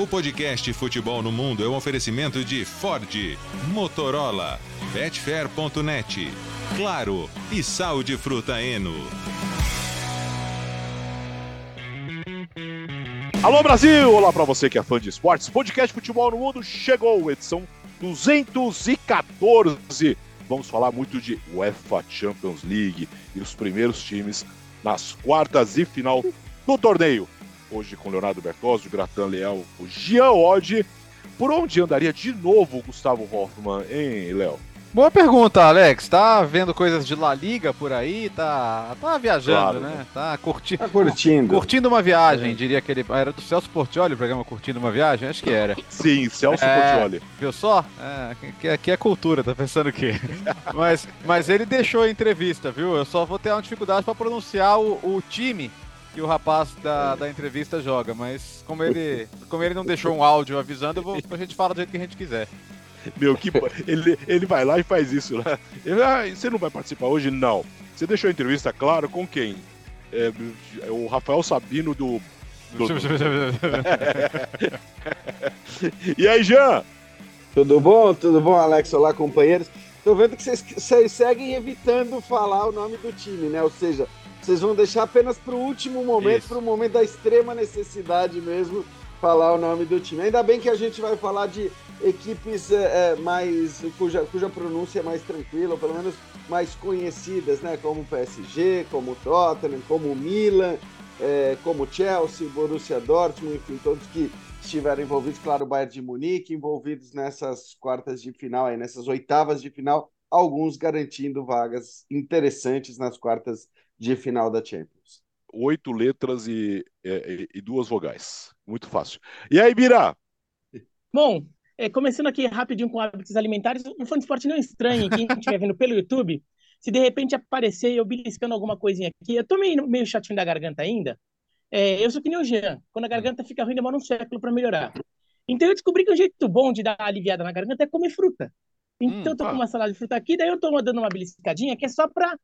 O podcast Futebol no Mundo é um oferecimento de Ford, Motorola, Betfair.net, Claro e Sal de Fruta Eno. Alô Brasil! Olá para você que é fã de esportes. Podcast Futebol no Mundo chegou, edição 214. Vamos falar muito de UEFA Champions League e os primeiros times nas quartas e final do torneio. Hoje com Leonardo Bertozzi, Gratan Leal, o Jean Oddi. Por onde andaria de novo o Gustavo Hoffmann, hein, Léo? Boa pergunta, Alex. Tá vendo coisas de La Liga por aí? Tá, tá viajando, Claro, né? né? Tá, curti... Tá curtindo. curtindo uma viagem, diria que ele. Era do Celso Portioli o programa Curtindo uma Viagem? Acho que era. Sim, Celso É. Portioli. Viu só? É, que- aqui é cultura, tá pensando o quê? mas, mas ele deixou a entrevista, viu? Eu só vou ter uma dificuldade pra pronunciar o, o time que o rapaz da, da entrevista joga, mas como ele, como ele não deixou um áudio avisando, eu vou, a gente fala do jeito que a gente quiser. Meu, que ele, ele vai lá e faz isso, né? Ele, ah, você não vai participar hoje? Não. Você deixou a entrevista, claro, com quem? É, é o Rafael Sabino do. do- E aí, Jean? Tudo bom? Tudo bom, Alex? Olá, companheiros. Tô vendo que vocês, vocês seguem evitando falar o nome do time, né? Ou seja, vocês vão deixar apenas para o último momento, para o momento da extrema necessidade mesmo, falar o nome do time. Ainda bem que a gente vai falar de equipes é, mais cuja, cuja pronúncia é mais tranquila, ou pelo menos mais conhecidas, né? Como o PSG, como o Tottenham, como o Milan, é, como o Chelsea, Borussia Dortmund, enfim, todos que estiveram envolvidos, claro, o Bayern de Munique, envolvidos nessas quartas de final, aí, nessas oitavas de final, alguns garantindo vagas interessantes nas quartas de final da Champions. Oito letras e, é, e- e duas vogais. Muito fácil. E aí, Bira? Bom, é, começando aqui rapidinho com hábitos alimentares, um fã de esporte não estranhe, quem estiver vendo pelo YouTube, se de repente aparecer eu beliscando alguma coisinha aqui, eu tô meio, meio chatinho da garganta ainda, é, eu sou que nem o Jean, quando a garganta fica ruim demora um século para melhorar. Então eu descobri que um jeito bom de dar aliviada na garganta é comer fruta. Então Hum, eu tô ah. com uma salada de fruta aqui, daí eu tô dando uma beliscadinha que é só pra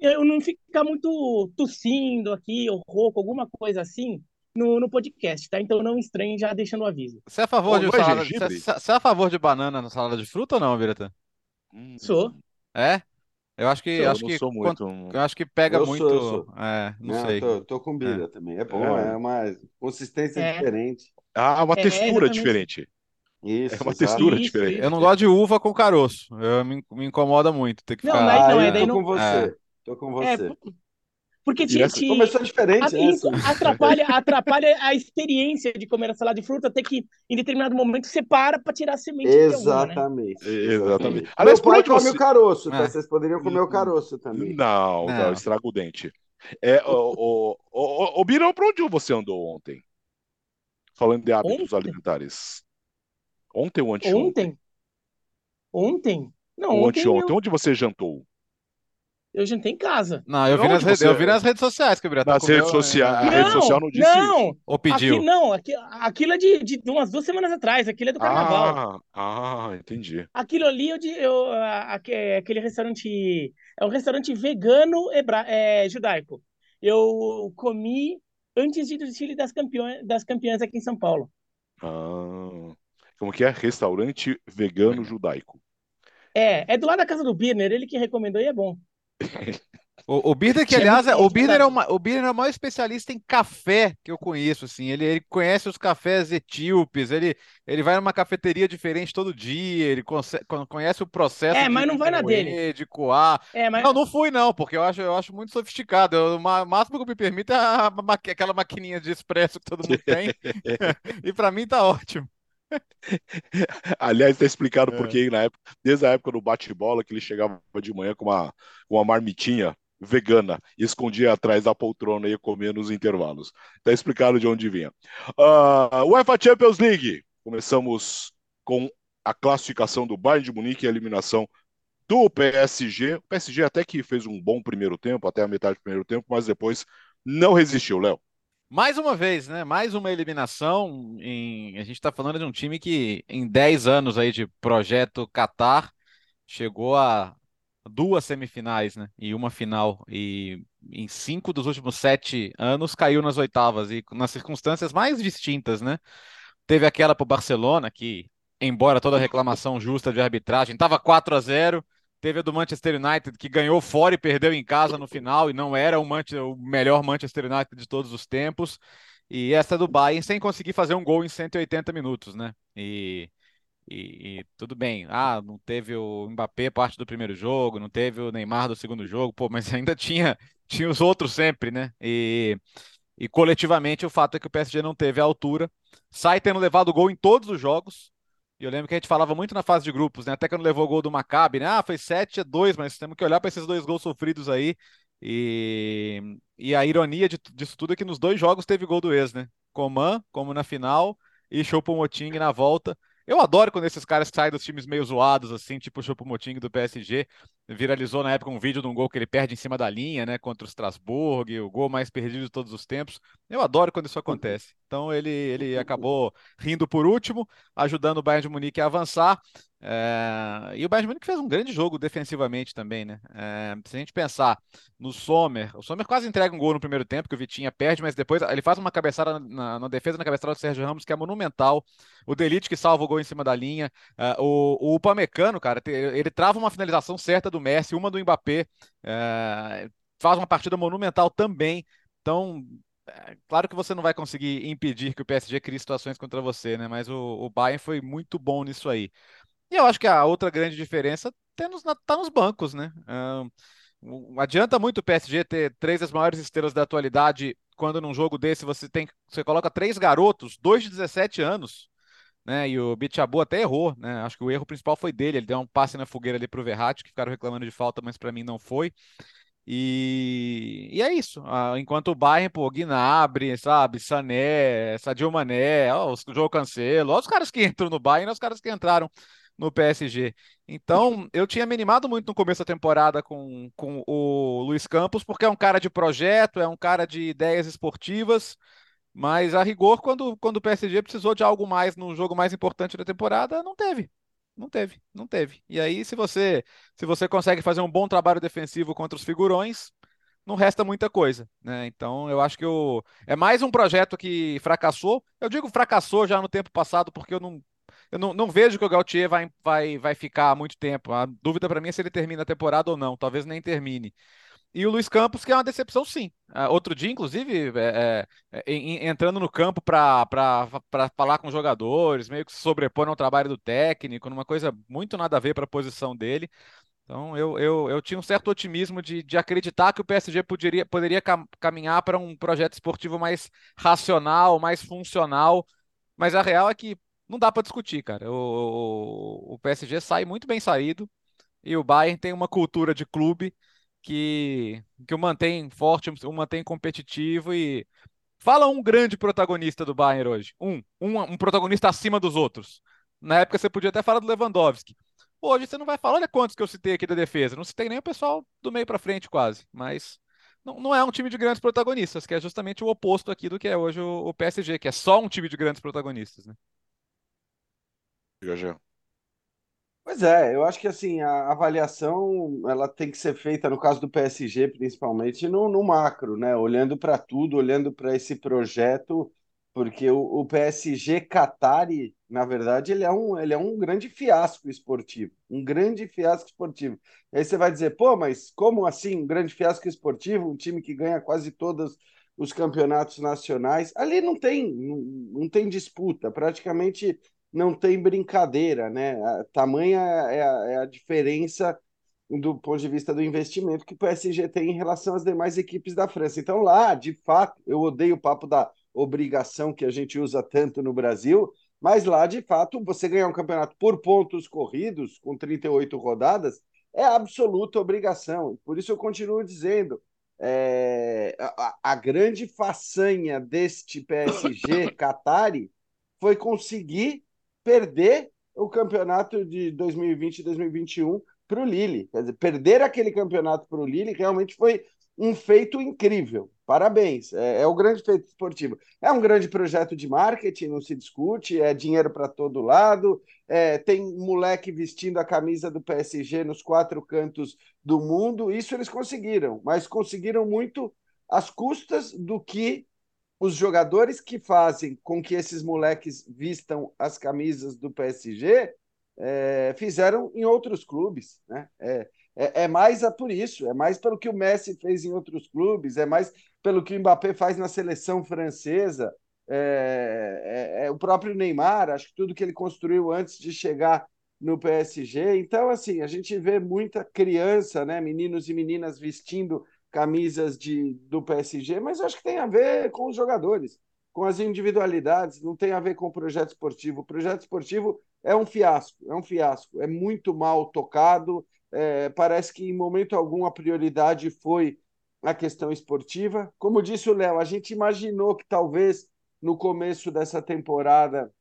eu não ficar muito tossindo aqui, ou rouco, alguma coisa assim, no, no podcast, tá? Então não estranhe já deixando o aviso. Você é a favor Pô, de é salada, você, você é a favor de banana na salada de fruta ou não, Virata? Hum, Sou. É? Eu acho que eu acho não que sou quando- muito. eu acho que pega Eu sou, muito, eu sou. é, não Não, sei. Tô, tô com Bira também. É bom, É. é, uma consistência É. diferente. Ah, uma É, textura diferente. Isso, É uma textura Isso, diferente. isso. Eu não gosto de uva com caroço. Eu, me, me incomoda muito ter que Não, ficar. mas- não, Ah, é eu daí tô não- com você. Tô com É, você. por- porque te, essa- te- Começou diferente, a- isso assim? atrapalha, atrapalha a experiência de comer a salada de fruta, até que em determinado momento você para para tirar a semente de alguma, né? Exatamente. Exatamente. Meu Aliás, por pai come você- o caroço, tá? É. Vocês poderiam comer o caroço também. Não, não, Não. estraga o dente. É, o, o, o, o Birão, pra onde você andou ontem? Falando de hábitos Ontem? alimentares. Ontem ou anteontem? Ontem? Ontem? Não, Ou ontem anteontem? eu, Onde você jantou? Eu jantei em casa. Não, eu vi, nas redes, eu vi nas redes sociais que o Biratã Nas comeu, redes sociais. A é, rede social não disse não, Ou pediu. Aqui, não, aqui, aquilo é de, de umas duas semanas atrás, aquilo é do carnaval. Ah, ah, entendi. Aquilo ali, eu, de- eu, a- aque- aquele restaurante, é um restaurante vegano hebra, é, judaico. Eu comi antes de ir do desfile das campeões, das campeãs aqui em São Paulo. Ah, como que é? Restaurante vegano judaico. É, é do lado da casa do Birner, ele que recomendou e é bom. O, o Birner, que aliás, é- o Birner é, uma, o Birner é o maior especialista em café que eu conheço, assim. Ele, ele conhece os cafés etíopes, ele, ele vai numa cafeteria diferente todo dia, ele conhece o processo É, de, mas não vai na dele. de coar. É, mas Não, não fui não, porque eu acho, eu acho muito sofisticado. Eu- o máximo que eu me permito é a aquela maquininha de expresso que todo mundo tem. E pra mim tá ótimo. Aliás, está explicado É. que na época, desde a época do bate-bola, que ele chegava de manhã com uma, uma marmitinha vegana e escondia atrás da poltrona e ia comer nos intervalos. Está explicado de onde vinha. Ah, UEFA Champions League. Começamos com a classificação do Bayern de Munique e a eliminação do PSG. O PSG até que fez um bom primeiro tempo, até a metade do primeiro tempo, mas depois não resistiu, Léo. Mais uma vez, né? Mais uma eliminação. Em... A gente está falando de um time que, em 10 anos aí de projeto Qatar, chegou a duas semifinais, né? E uma final. E em cinco dos últimos sete anos caiu nas oitavas, e nas circunstâncias mais distintas, né? Teve aquela para o Barcelona, que, embora toda reclamação justa de arbitragem, estava 4 a 0 Teve a do Manchester United, que ganhou fora e perdeu em casa no final, e não era o, o melhor Manchester United de todos os tempos. E essa do Bayern sem conseguir fazer um gol em 180 minutos, né? E, e, e, tudo bem. Ah, não teve o Mbappé parte do primeiro jogo, não teve o Neymar do segundo jogo, pô, mas ainda tinha, tinha os outros sempre, né? E, e coletivamente o fato é que o PSG não teve a altura. Sai tendo levado gol em todos os jogos. E eu lembro que a gente falava muito na fase de grupos, né? Até quando levou o gol do Maccabi, né? Ah, foi 7 a 2, mas temos que olhar para esses dois gols sofridos aí. E, e a ironia de, disso tudo é que nos dois jogos teve gol do ex, né? Coman, como na final, e Choupo-Moting na volta. Eu adoro quando esses caras saem dos times meio zoados, assim, tipo o Choupo-Moting do PSG. Viralizou na época um vídeo de um gol que ele perde em cima da linha, né, contra o Strasbourg, o gol mais perdido de todos os tempos. Eu adoro quando isso acontece. Então ele, ele acabou rindo por último, ajudando o Bayern de Munique a avançar. É... E o Bayern de Munique fez um grande jogo defensivamente também, né? É... Se a gente pensar no Sommer, o Sommer quase entrega um gol no primeiro tempo, que o Vitinha perde, mas depois ele faz uma cabeçada na, na defesa, na cabeçada do Sérgio Ramos, que é monumental. O Delite que salva o gol em cima da linha. É... O, o Upamecano, cara, ele trava uma finalização certa do Messi, uma do Mbappé. É... Faz uma partida monumental também. Então, é, claro que você não vai conseguir impedir que o PSG crie situações contra você, né? Mas o, o Bayern foi muito bom nisso aí. E eu acho que a outra grande diferença está nos, tá nos bancos, né? Um, adianta muito o PSG ter três das maiores estrelas da atualidade quando num jogo desse você tem você coloca três garotos, dois de 17 anos, né? E o Bichabu até errou, né? Acho que o erro principal foi dele, ele deu um passe na fogueira ali pro Verratti, que ficaram reclamando de falta, mas para mim não foi. E, e é isso. Ah, enquanto o Bayern, pô, Gnabry, sabe, Sané, Sadio Mané, ó, o João Cancelo, ó, os caras que entram no Bayern, os caras que entraram no PSG. Então, eu tinha me animado muito no começo da temporada com, com o Luiz Campos, porque é um cara de projeto, é um cara de ideias esportivas, mas a rigor, quando, quando o PSG precisou de algo mais no jogo mais importante da temporada, não teve. Não teve, não teve. E aí, se você se você consegue fazer um bom trabalho defensivo contra os figurões, não resta muita coisa, né? Então, eu acho que o é mais um projeto que fracassou. Eu digo fracassou já no tempo passado porque eu não eu não, não vejo que o Gautier vai, vai, vai ficar muito tempo. A dúvida para mim é se ele termina a temporada ou não. Talvez nem termine. E o Luiz Campos, que é uma decepção, sim. Uh, outro dia, inclusive, é, é, é, entrando no campo para falar com jogadores, meio que se ao trabalho do técnico, numa coisa muito nada a ver para a posição dele. Então, eu, eu, eu tinha um certo otimismo de, de acreditar que o PSG poderia, poderia cam caminhar para um projeto esportivo mais racional, mais funcional. Mas a real é que não dá para discutir, cara. O, o, o PSG sai muito bem saído e o Bayern tem uma cultura de clube que, que o mantém forte, o mantém competitivo e fala um grande protagonista do Bayern hoje, um, um, um protagonista acima dos outros. Na época você podia até falar do Lewandowski. Hoje você não vai falar, olha quantos que eu citei aqui da defesa. Não citei nem o pessoal do meio para frente quase, mas não, não é um time de grandes protagonistas, que é justamente o oposto aqui do que é hoje o, o PSG, que é só um time de grandes protagonistas, né? Já. Pois é, eu acho que assim, a avaliação ela tem que ser feita, no caso do PSG, principalmente, no, no macro, né? Olhando para tudo, olhando para esse projeto, porque o, o PSG Qatari, na verdade, ele é, um, ele é um grande fiasco esportivo, um grande fiasco esportivo. Aí você vai dizer, pô, mas como assim, um grande fiasco esportivo, um time que ganha quase todos os campeonatos nacionais? Ali não tem, não, não tem disputa, praticamente não tem brincadeira, né? A, tamanha é a, é a diferença do ponto de vista do investimento que o PSG tem em relação às demais equipes da França. Então, lá, de fato, eu odeio o papo da obrigação que a gente usa tanto no Brasil, mas lá, de fato, você ganhar um campeonato por pontos corridos, com 38 rodadas, é absoluta obrigação. Por isso eu continuo dizendo. É, a, a grande façanha deste PSG Qatari foi conseguir perder o campeonato de 2020 e 2021 para o Lille. Quer dizer, perder aquele campeonato para o Lille realmente foi um feito incrível. Parabéns, é, é, o grande feito esportivo. É um grande projeto de marketing, não se discute, é dinheiro para todo lado, é, tem moleque vestindo a camisa do PSG nos quatro cantos do mundo, isso eles conseguiram, mas conseguiram muito às custas do que os jogadores que fazem com que esses moleques vistam as camisas do PSG é, fizeram em outros clubes, né? É, é, é mais a por isso, é mais pelo que o Messi fez em outros clubes, é mais pelo que o Mbappé faz na seleção francesa, é, é, é, o próprio Neymar, acho que tudo que ele construiu antes de chegar no PSG. Então, assim, a gente vê muita criança, né, meninos e meninas vestindo camisas de, do PSG, mas acho que tem a ver com os jogadores, com as individualidades, não tem a ver com o projeto esportivo. O projeto esportivo é um fiasco, é um fiasco, é muito mal tocado. É, parece que em momento algum a prioridade foi a questão esportiva. Como disse o Léo, a gente imaginou que talvez no começo dessa temporada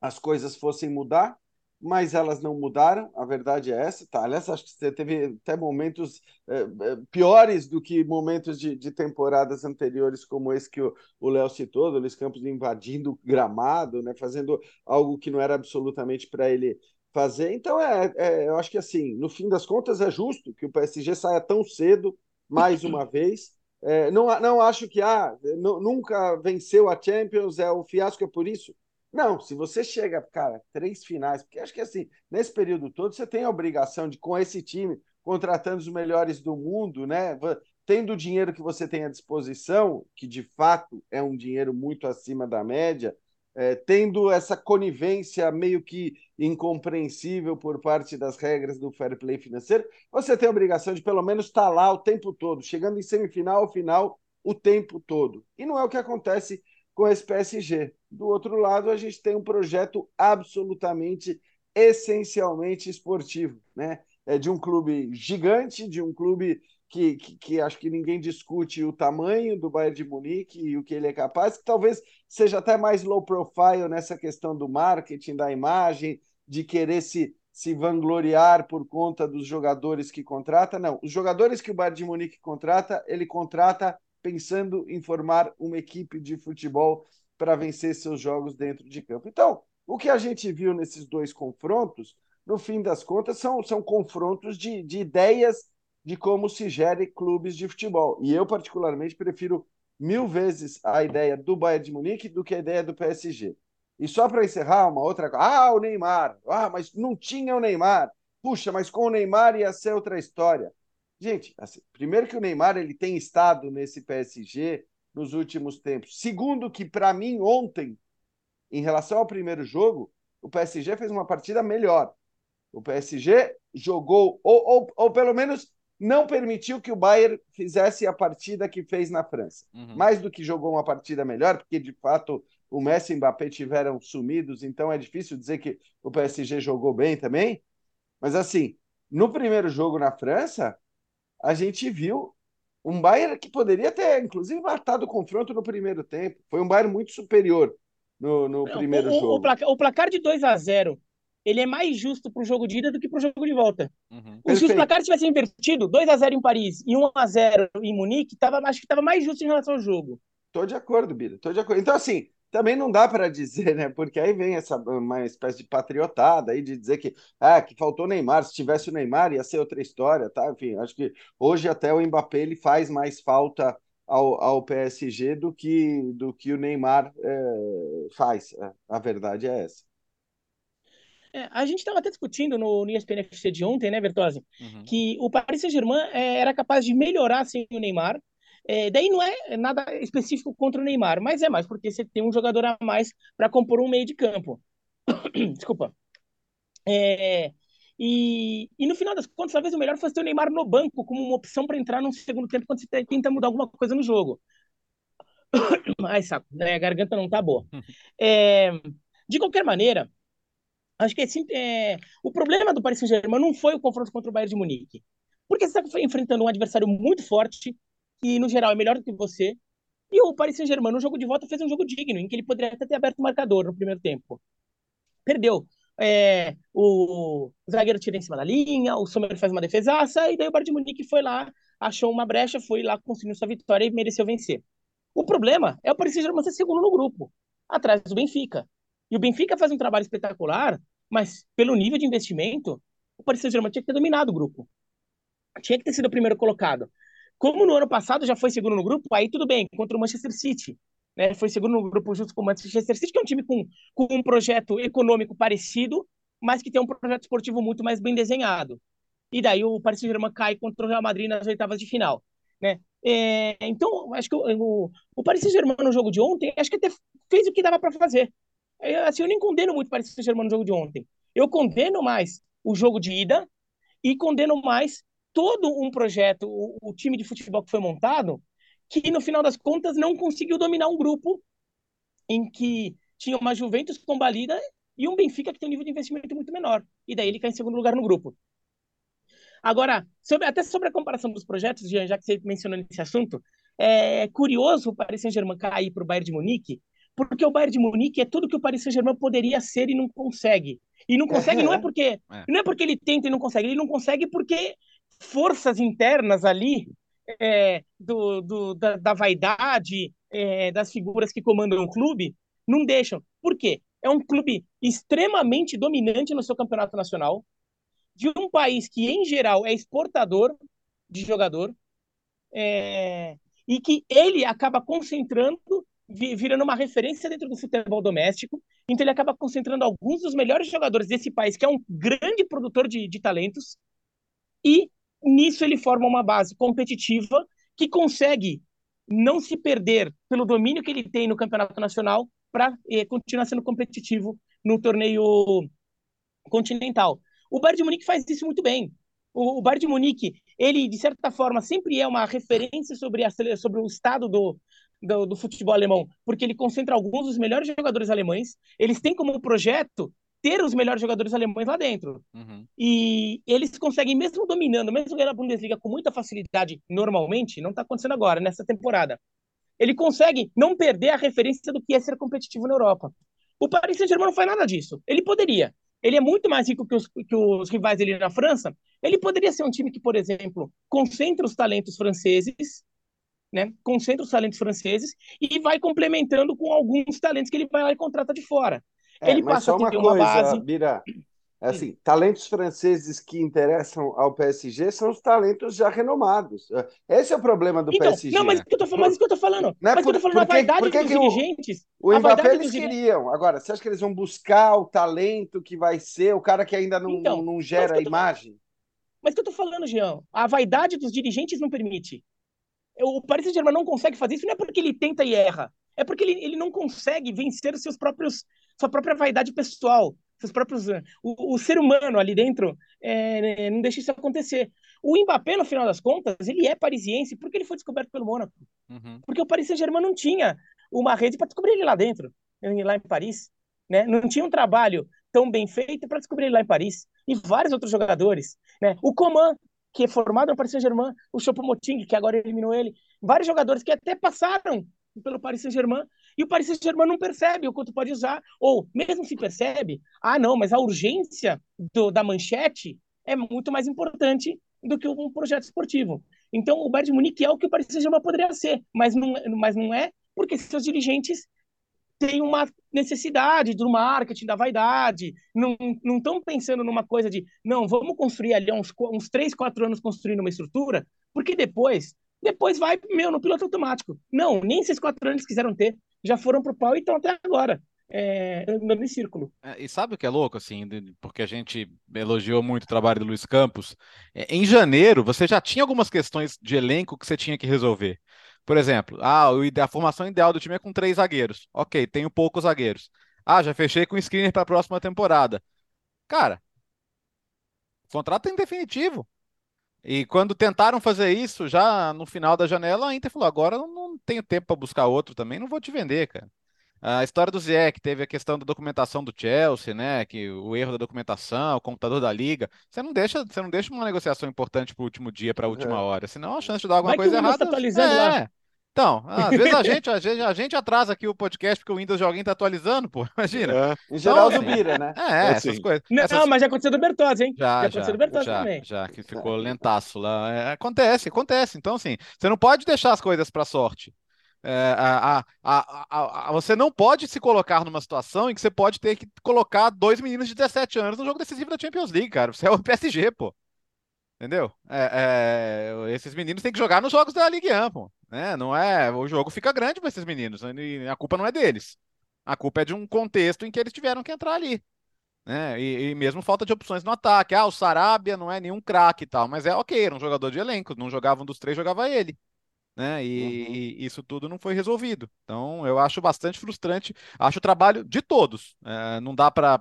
as coisas fossem mudar, mas elas não mudaram, a verdade é essa, tá? Aliás, acho que você teve até momentos é, piores do que momentos de, de, temporadas anteriores, como esse que o Léo citou, do Luiz Campos invadindo o gramado, né, fazendo algo que não era absolutamente para ele fazer. Então, é, é, eu acho que assim, no fim das contas, é justo que o PSG saia tão cedo, mais uma vez. É, não, não acho que ah, nunca venceu a Champions, é o fiasco é por isso. Não, se você chega, cara, três finais, porque acho que assim, nesse período todo, você tem a obrigação de, com esse time, contratando os melhores do mundo, né? Tendo o dinheiro que você tem à disposição, que de fato é um dinheiro muito acima da média, é, tendo essa conivência meio que incompreensível por parte das regras do fair play financeiro, você tem a obrigação de pelo menos estar lá o tempo todo, chegando em semifinal, final, o tempo todo. E não é o que acontece com esse PSG. Do outro lado, a gente tem um projeto absolutamente, essencialmente esportivo, né? É de um clube gigante, de um clube que, que, que, acho que ninguém discute o tamanho do Bayern de Munique e o que ele é capaz, que talvez seja até mais low profile nessa questão do marketing, da imagem, de querer se, se vangloriar por conta dos jogadores que contrata. Não, os jogadores que o Bayern de Munique contrata, ele contrata pensando em formar uma equipe de futebol para vencer seus jogos dentro de campo. Então, o que a gente viu nesses dois confrontos, no fim das contas, são, são confrontos de, de ideias de como se gere clubes de futebol. E eu, particularmente, prefiro mil vezes a ideia do Bayern de Munique do que a ideia do PSG. E só para encerrar, uma outra coisa. Ah, o Neymar. Ah, mas não tinha o Neymar. Puxa, mas com o Neymar ia ser outra história. Gente, assim, primeiro que o Neymar ele tem estado nesse PSG nos últimos tempos. Segundo que para mim ontem, em relação ao primeiro jogo, o PSG fez uma partida melhor. O PSG jogou ou, ou, ou pelo menos não permitiu que o Bayern fizesse a partida que fez na França. Uhum. Mais do que jogou uma partida melhor, porque de fato o Messi e o Mbappé tiveram sumidos, então é difícil dizer que o PSG jogou bem também. Mas assim, no primeiro jogo na França, a gente viu um Bayern que poderia ter, inclusive, matado o confronto no primeiro tempo. Foi um Bayern muito superior no, no Não, primeiro o, jogo. O placar, o placar de 2 a 0 ele é mais justo para o jogo de ida do que para o jogo de volta. Uhum. Se os placares tivessem invertido, 2 a 0 em Paris e 1 a 0 em Munique, tava, acho que estava mais justo em relação ao jogo. Tô de acordo, Bira. Tô de acordo. Então, assim, também não dá para dizer, né? Porque aí vem essa uma espécie de patriotada aí de dizer que ah, que faltou Neymar, se tivesse o Neymar ia ser outra história, tá? Enfim, acho que hoje até o Mbappé ele faz mais falta ao, ao PSG do que do que o Neymar é, faz. É, a verdade é essa. É, a gente estava até discutindo no, no ESPN FC de ontem, né, Bertozzi, uhum. que o Paris Saint-Germain é, era capaz de melhorar sem o Neymar, é, daí não é nada específico contra o Neymar, mas é mais porque você tem um jogador a mais para compor um meio de campo. Desculpa. É, e, e no final das contas, talvez o melhor fosse ter o Neymar no banco como uma opção para entrar no segundo tempo quando você tenta mudar alguma coisa no jogo. Ai, saco, né? a garganta não tá boa. É, de qualquer maneira, acho que assim, é, o problema do Paris Saint-Germain não foi o confronto contra o Bayern de Munique. Porque você está enfrentando um adversário muito forte, que no geral é melhor do que você. E o Paris Saint-Germain no jogo de volta fez um jogo digno, em que ele poderia até ter aberto o marcador no primeiro tempo. Perdeu. É, o, zagueiro tira em cima da linha, o Sommer faz uma defesaça, e daí o Bayern de Munique foi lá, achou uma brecha, foi lá, conseguiu sua vitória e mereceu vencer. O problema é o Paris Saint-Germain ser segundo no grupo, atrás do Benfica. E o Benfica faz um trabalho espetacular, mas pelo nível de investimento, o Paris Saint-Germain tinha que ter dominado o grupo. Tinha que ter sido o primeiro colocado. Como no ano passado já foi segundo no grupo, aí tudo bem, contra o Manchester City. né? Foi segundo no grupo junto com o Manchester City, que é um time com, com um projeto econômico parecido, mas que tem um projeto esportivo muito mais bem desenhado. E daí o Paris Saint-Germain cai contra o Real Madrid nas oitavas de final, né? É, então, acho que o, o, Paris Saint-Germain no jogo de ontem, acho que até fez o que dava para fazer. Eu, assim, eu nem condeno muito o Paris Saint-Germain no jogo de ontem. Eu condeno mais o jogo de ida e condeno mais todo um projeto, o, o time de futebol que foi montado, que no final das contas não conseguiu dominar um grupo em que tinha uma Juventus combalida e um Benfica que tem um nível de investimento muito menor. E daí ele cai em segundo lugar no grupo. Agora, sobre, até sobre a comparação dos projetos, Jean, já que você mencionou esse assunto, é curioso o Paris Saint-Germain cair para o Bayern de Munique, porque o Bayern de Munique é tudo que o Paris Saint-Germain poderia ser e não consegue. E não consegue não é porque é. não é porque ele tenta e não consegue, ele não consegue porque forças internas ali é, do, do, da, da vaidade é, das figuras que comandam o clube não deixam. Por quê? É um clube extremamente dominante no seu campeonato nacional, de um país que, em geral, é exportador de jogador, é, e que ele acaba concentrando, virando uma referência dentro do futebol doméstico. Então, ele acaba concentrando alguns dos melhores jogadores desse país, que é um grande produtor de, de talentos, e nisso ele forma uma base competitiva que consegue não se perder pelo domínio que ele tem no campeonato nacional para eh, continuar sendo competitivo no torneio continental. O Bayern de Munique faz isso muito bem. O, o Bayern de Munique, ele, de certa forma, sempre é uma referência sobre, a, sobre o estado do, do, do, futebol alemão, porque ele concentra alguns dos melhores jogadores alemães. Eles têm como projeto ter os melhores jogadores alemães lá dentro. Uhum. E eles conseguem, mesmo dominando, mesmo ganhando a Bundesliga com muita facilidade, normalmente, não está acontecendo agora, nessa temporada. Ele consegue não perder a referência do que é ser competitivo na Europa. O Paris Saint-Germain não faz nada disso. Ele poderia ele é muito mais rico que os, que os rivais dele na França. Ele poderia ser um time que, por exemplo, concentra os talentos franceses, né? Concentra os talentos franceses e vai complementando com alguns talentos que ele vai lá e contrata de fora. É, ele passa a ter uma, coisa, base. Bira, é assim, talentos franceses que interessam ao PSG são os talentos já renomados. Esse é o problema do então, PSG. Não, mas isso que eu tô, mas isso que eu tô falando. Não mas por, que eu tô falando, porque, a vaidade dos dirigentes. O, o Mbappé eles queriam. Agora, você acha que eles vão buscar o talento que vai ser o cara que ainda não, então, não, não gera a imagem? Mas o que eu tô falando, Jean? A vaidade dos dirigentes não permite. O Paris Saint-Germain não consegue fazer isso, não é porque ele tenta e erra. É porque ele, ele não consegue vencer seus próprios, sua própria vaidade pessoal seus próprios. Eh, o, o ser humano ali dentro é, não deixa isso acontecer. O Mbappé, no final das contas, ele é parisiense porque ele foi descoberto pelo Mônaco. Uhum. Porque o Paris Saint-Germain não tinha uma rede para descobrir ele lá dentro, lá em Paris. Né? Não tinha um trabalho tão bem feito para descobrir ele lá em Paris. E vários outros jogadores. Né? O Coman, que é formado no Paris Saint-Germain, o Choupo-Moting, que agora eliminou ele. Vários jogadores que até passaram pelo Paris Saint-Germain e o Paris Saint-Germain não percebe o quanto pode usar, ou mesmo se percebe, ah, não, mas a urgência do, da manchete é muito mais importante do que um projeto esportivo. Então, o Bayern de Munique é o que o Paris Saint-Germain poderia ser, mas não, mas não é porque seus dirigentes têm uma necessidade do marketing, da vaidade, não estão pensando numa coisa de, não, vamos construir ali uns, uns 3, 4 anos construindo uma estrutura, porque depois depois vai, meu, no piloto automático. Não, nem esses quatro anos quiseram ter já foram pro pau e estão até agora. É, andando em círculo. É, e sabe o que é louco, assim, porque a gente elogiou muito o trabalho do Luiz Campos. É, em janeiro, você já tinha algumas questões de elenco que você tinha que resolver. Por exemplo, ah, a formação ideal do time é com três zagueiros. Ok, tenho poucos zagueiros. Ah, já fechei com o screener para a próxima temporada. Cara, contrato em definitivo. E quando tentaram fazer isso, já no final da janela, a Inter falou: agora eu não tenho tempo para buscar outro também, não vou te vender, cara. A história do Zé, que teve a questão da documentação do Chelsea, né? Que o erro da documentação, o computador da liga. Você não deixa, você não deixa uma negociação importante para o último dia, para a última é. hora. Senão a chance de dar alguma Vai coisa errada. Tá atualizando é. lá. Então, às vezes a gente, a gente, a gente atrasa aqui o podcast porque o Windows de alguém tá atualizando, pô. Imagina. É. Em geral então, do Bira, né? É, é essas assim. coisas. Não, essas... mas já aconteceu do Bertozzi, hein? Já, já, já aconteceu do Bertozzi já, também. Já, que ficou lentaço lá. É, acontece, acontece. Então, assim, você não pode deixar as coisas para sorte. É, a, a, a, a, você não pode se colocar numa situação em que você pode ter que colocar dois meninos de 17 anos no jogo decisivo da Champions League, cara. Você é o PSG, pô. Entendeu? É, é, esses meninos têm que jogar nos jogos da Ligue 1, pô, né? Não é, o jogo fica grande para esses meninos, e a culpa não é deles. A culpa é de um contexto em que eles tiveram que entrar ali. Né? E, e mesmo falta de opções no ataque. Ah, o Sarabia não é nenhum craque e tal, mas é ok, era um jogador de elenco. Não jogava um dos três, jogava ele. Né? E, uhum. e, isso tudo não foi resolvido. Então eu acho bastante frustrante. Acho o trabalho de todos. É, não dá para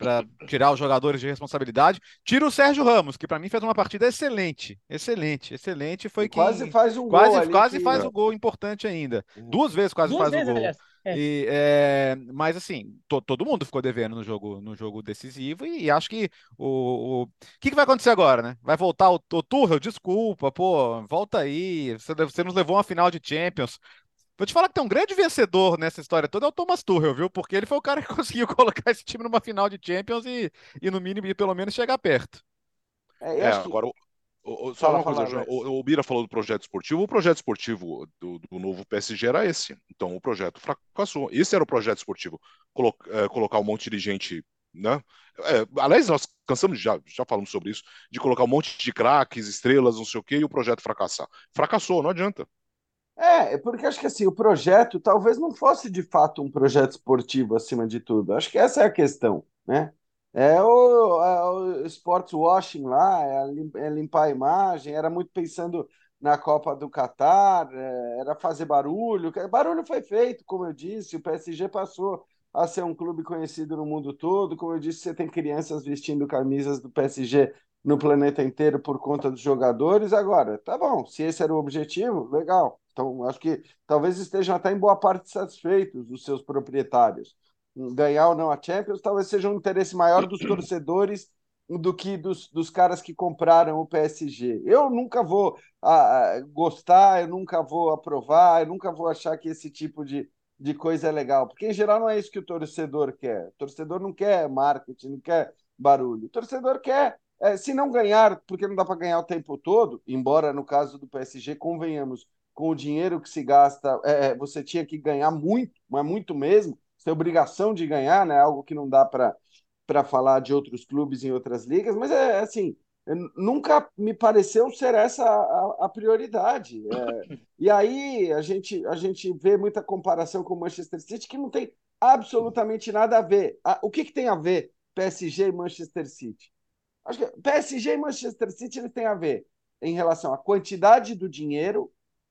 para tirar os jogadores de responsabilidade. Tira o Sérgio Ramos, que para mim fez uma partida excelente, excelente, excelente. Foi que quase faz um quase, gol quase que... faz o gol importante ainda. Uhum. Duas vezes quase Duas faz vezes, o gol. É. E, é, mas assim, to, todo mundo ficou devendo no jogo, no jogo decisivo e, e acho que o, o que, que, vai acontecer agora, né? Vai voltar o, o Tuchel? Desculpa, pô, volta aí. Você, você nos levou a uma final de Champions. Vou te falar que tem um grande vencedor nessa história toda é o Thomas Tuchel, viu? Porque ele foi o cara que conseguiu colocar esse time numa final de Champions e, e no mínimo, pelo menos, chegar perto. É, é agora, o, só uma coisa, o, o Bira falou do projeto esportivo. O projeto esportivo do, do, novo PSG era esse. Então o projeto fracassou. Esse era o projeto esportivo. Colo, é, colocar um monte de gente. Né? É, aliás, nós cansamos, já, já falamos sobre isso, de colocar um monte de craques, estrelas, não sei o quê, e o projeto fracassar. Fracassou, não adianta. É, porque acho que assim, o projeto talvez não fosse de fato um projeto esportivo acima de tudo. Acho que essa é a questão, né? É o, é o sports washing lá, é, é limpar a imagem, era muito pensando na Copa do Catar, é, era fazer barulho. Barulho foi feito, como eu disse, o PSG passou a ser um clube conhecido no mundo todo. Como eu disse, você tem crianças vestindo camisas do PSG no planeta inteiro por conta dos jogadores. Agora, tá bom, se esse era o objetivo, legal. Então, acho que talvez estejam até em boa parte satisfeitos os seus proprietários ganhar ou não a Champions, talvez seja um interesse maior dos torcedores do que dos, dos caras que compraram o PSG. Eu nunca vou ah, gostar, eu nunca vou aprovar, eu nunca vou achar que esse tipo de, de coisa é legal, porque em geral não é isso que o torcedor quer. O torcedor não quer marketing, não quer barulho. O torcedor quer, é, se não ganhar, porque não dá para ganhar o tempo todo, embora no caso do PSG, convenhamos, com o dinheiro que se gasta, é, é você tinha que ganhar muito, mas muito mesmo tem obrigação de ganhar, né? Algo que não dá para falar de outros clubes em outras ligas, mas é assim, nunca me pareceu ser essa a, a prioridade. É, e aí a gente, a gente vê muita comparação com o Manchester City que não tem absolutamente nada a ver. O que, que tem a ver PSG e Manchester City? Acho que PSG e Manchester City eles têm a ver em relação à quantidade do dinheiro,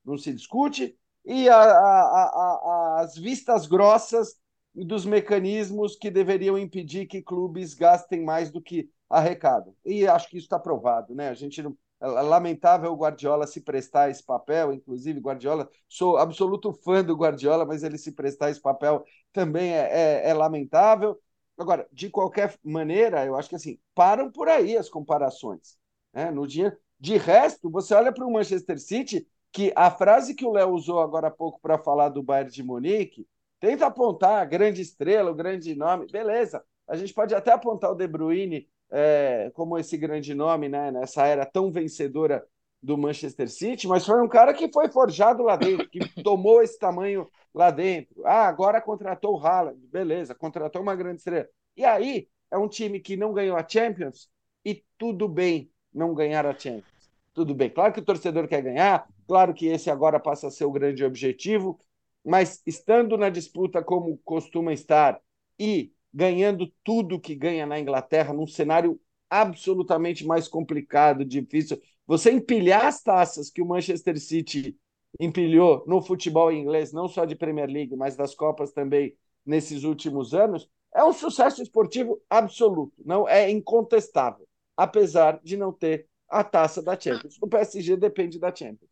não se discute, e a, a, a, as vistas grossas dos mecanismos que deveriam impedir que clubes gastem mais do que arrecadam. E acho que isso está provado, né? A gente não, é lamentável o Guardiola se prestar a esse papel, inclusive Guardiola, sou absoluto fã do Guardiola, mas ele se prestar a esse papel também é, é, é lamentável. Agora, de qualquer maneira, eu acho que assim, param por aí as comparações. Né? No dia, de resto, você olha para o Manchester City, que a frase que o Léo usou agora há pouco para falar do Bayern de Munique, Tenta apontar a grande estrela, o grande nome, beleza. A gente pode até apontar o De Bruyne é, como esse grande nome, né, nessa era tão vencedora do Manchester City, mas foi um cara que foi forjado lá dentro, que tomou esse tamanho lá dentro. Ah, agora contratou o Haaland, beleza, contratou uma grande estrela. E aí, é um time que não ganhou a Champions e tudo bem não ganhar a Champions. Tudo bem. Claro que o torcedor quer ganhar, claro que esse agora passa a ser o grande objetivo, mas estando na disputa como costuma estar e ganhando tudo que ganha na Inglaterra, num cenário absolutamente mais complicado, difícil, você empilhar as taças que o Manchester City empilhou no futebol inglês, não só de Premier League, mas das Copas também nesses últimos anos, é um sucesso esportivo absoluto, não é incontestável, apesar de não ter a taça da Champions. O PSG depende da Champions.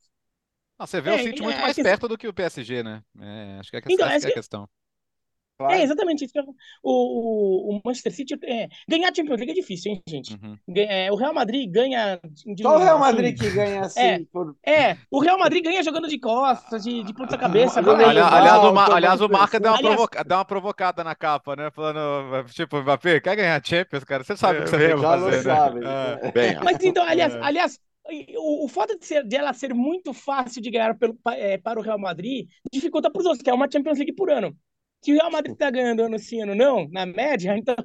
Ah, você vê é, o City muito é, mais perto do que o PSG, né? É, acho que é, então, essa é a questão. Claro. É exatamente isso. O, o Manchester City é, ganhar a Champions League é difícil, hein, gente? Uhum. É, o Real Madrid ganha. De, Só o Real Madrid assim, que ganha assim. É, por... é, o Real Madrid ganha jogando de costas, de, de ponta cabeça. aliás, aliás, o, aliás, o Marca deu uma, aliás, provoca, deu uma provocada na capa, né? Falando, tipo, Mbappé, quer ganhar a Champions, cara? Você sabe o que você é, já fazer, né? sabe. É. Bem, Mas então, aliás, aliás o, o fato de, ser, de ela ser muito fácil de ganhar pelo, é, para o Real Madrid dificulta para os outros, que é uma Champions League por ano. Se o Real Madrid está ganhando ano sim, ano não, na média, então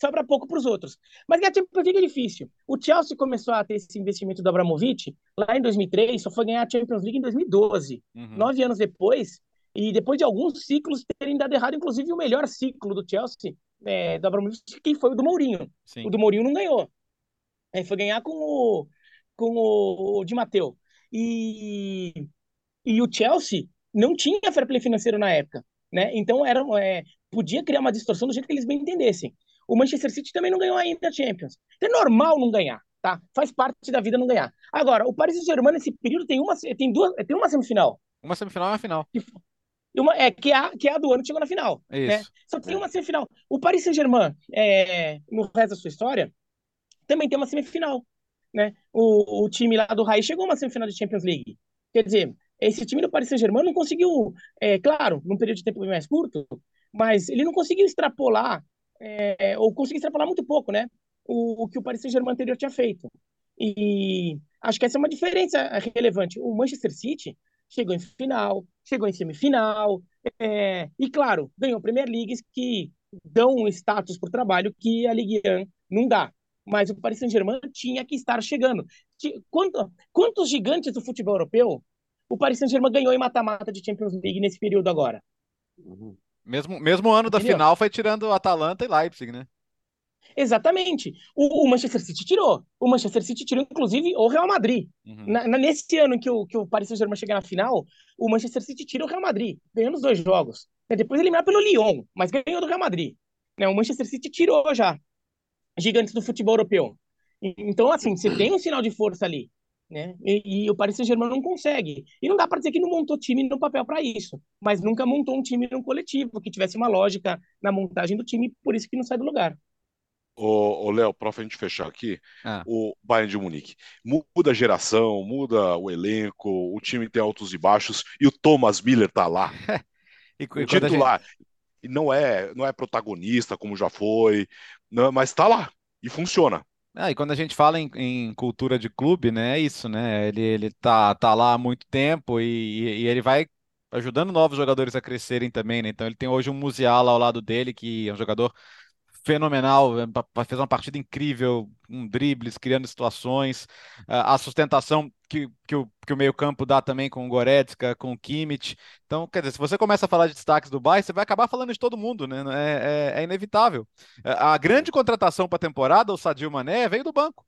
sobra pouco para os outros. Mas a Champions League é difícil. O Chelsea começou a ter esse investimento do Abramovich lá em 2003, só foi ganhar a Champions League em 2012. Uhum. Nove anos depois, e depois de alguns ciclos terem dado errado, inclusive o melhor ciclo do Chelsea, é, do Abramovich, que foi o do Mourinho. Sim. O do Mourinho não ganhou. Aí foi ganhar com o, com o, o Di Matteo. E, e o Chelsea não tinha fair play financeiro na época. Né? Então era, é, podia criar uma distorção do jeito que eles bem entendessem. O Manchester City também não ganhou ainda a Champions. Então é normal não ganhar, tá? Faz parte da vida não ganhar. Agora, o Paris Saint-Germain nesse período tem uma, tem duas, tem uma semifinal. Uma semifinal é uma final. E uma, é, que, é a, que é a do ano chegou na final. Né? Isso. Né? Só tem uma semifinal. O Paris Saint-Germain, é, no resto da sua história, também tem uma semifinal. Né? O, o time lá do Raiz chegou a uma semifinal de Champions League. Quer dizer, esse time do Paris Saint-Germain não conseguiu, é, claro, num período de tempo mais curto, mas ele não conseguiu extrapolar, é, ou conseguiu extrapolar muito pouco, né? O, o que o Paris Saint-Germain anterior tinha feito. E acho que essa é uma diferença relevante. O Manchester City chegou em final, chegou em semifinal, é, e claro, ganhou Premier League que dão status para o trabalho que a Ligue 1 não dá. Mas o Paris Saint-Germain tinha que estar chegando. Quanto, quantos gigantes do futebol europeu o Paris Saint-Germain ganhou em mata-mata de Champions League nesse período agora. Uhum. Mesmo, mesmo ano da Entendeu? final foi tirando Atalanta e Leipzig, né? Exatamente. O, o, Manchester City tirou. O Manchester City tirou, inclusive, o Real Madrid. Uhum. Na, na, nesse ano que o, que o Paris Saint-Germain chega na final, o Manchester City tira o Real Madrid, ganhando os dois jogos. Depois eliminar pelo Lyon, mas ganhou do Real Madrid. Né? O Manchester City tirou já gigantes do futebol europeu. Então, assim, você tem um sinal de força ali né? E, e, o Paris Saint-Germain não consegue. E não dá para dizer que não montou time no papel para isso, mas nunca montou um time no coletivo que tivesse uma lógica na montagem do time, por isso que não sai do lugar. Ô, ô Léo, para a gente fechar aqui, ah. o Bayern de Munique muda a geração, muda o elenco, o time tem altos e baixos e o Thomas Miller tá lá. e, o titular. Gente... Não é, não é protagonista como já foi, mas tá lá e funciona. Ah, e quando a gente fala em, em, cultura de clube, né, é isso, né? Ele, ele tá, tá lá há muito tempo e, e, ele vai ajudando novos jogadores a crescerem também, né? Então ele tem hoje um Musiala ao lado dele, que é um jogador fenomenal, é, fez uma partida incrível, um dribles, criando situações, a sustentação que, que o, que o meio-campo dá também com o Goretzka, com o Kimmich. Então, quer dizer, se você começa a falar de destaques do Bayern, você vai acabar falando de todo mundo, né? É, é, é inevitável. A grande contratação para a temporada, o Sadio Mané, veio do banco.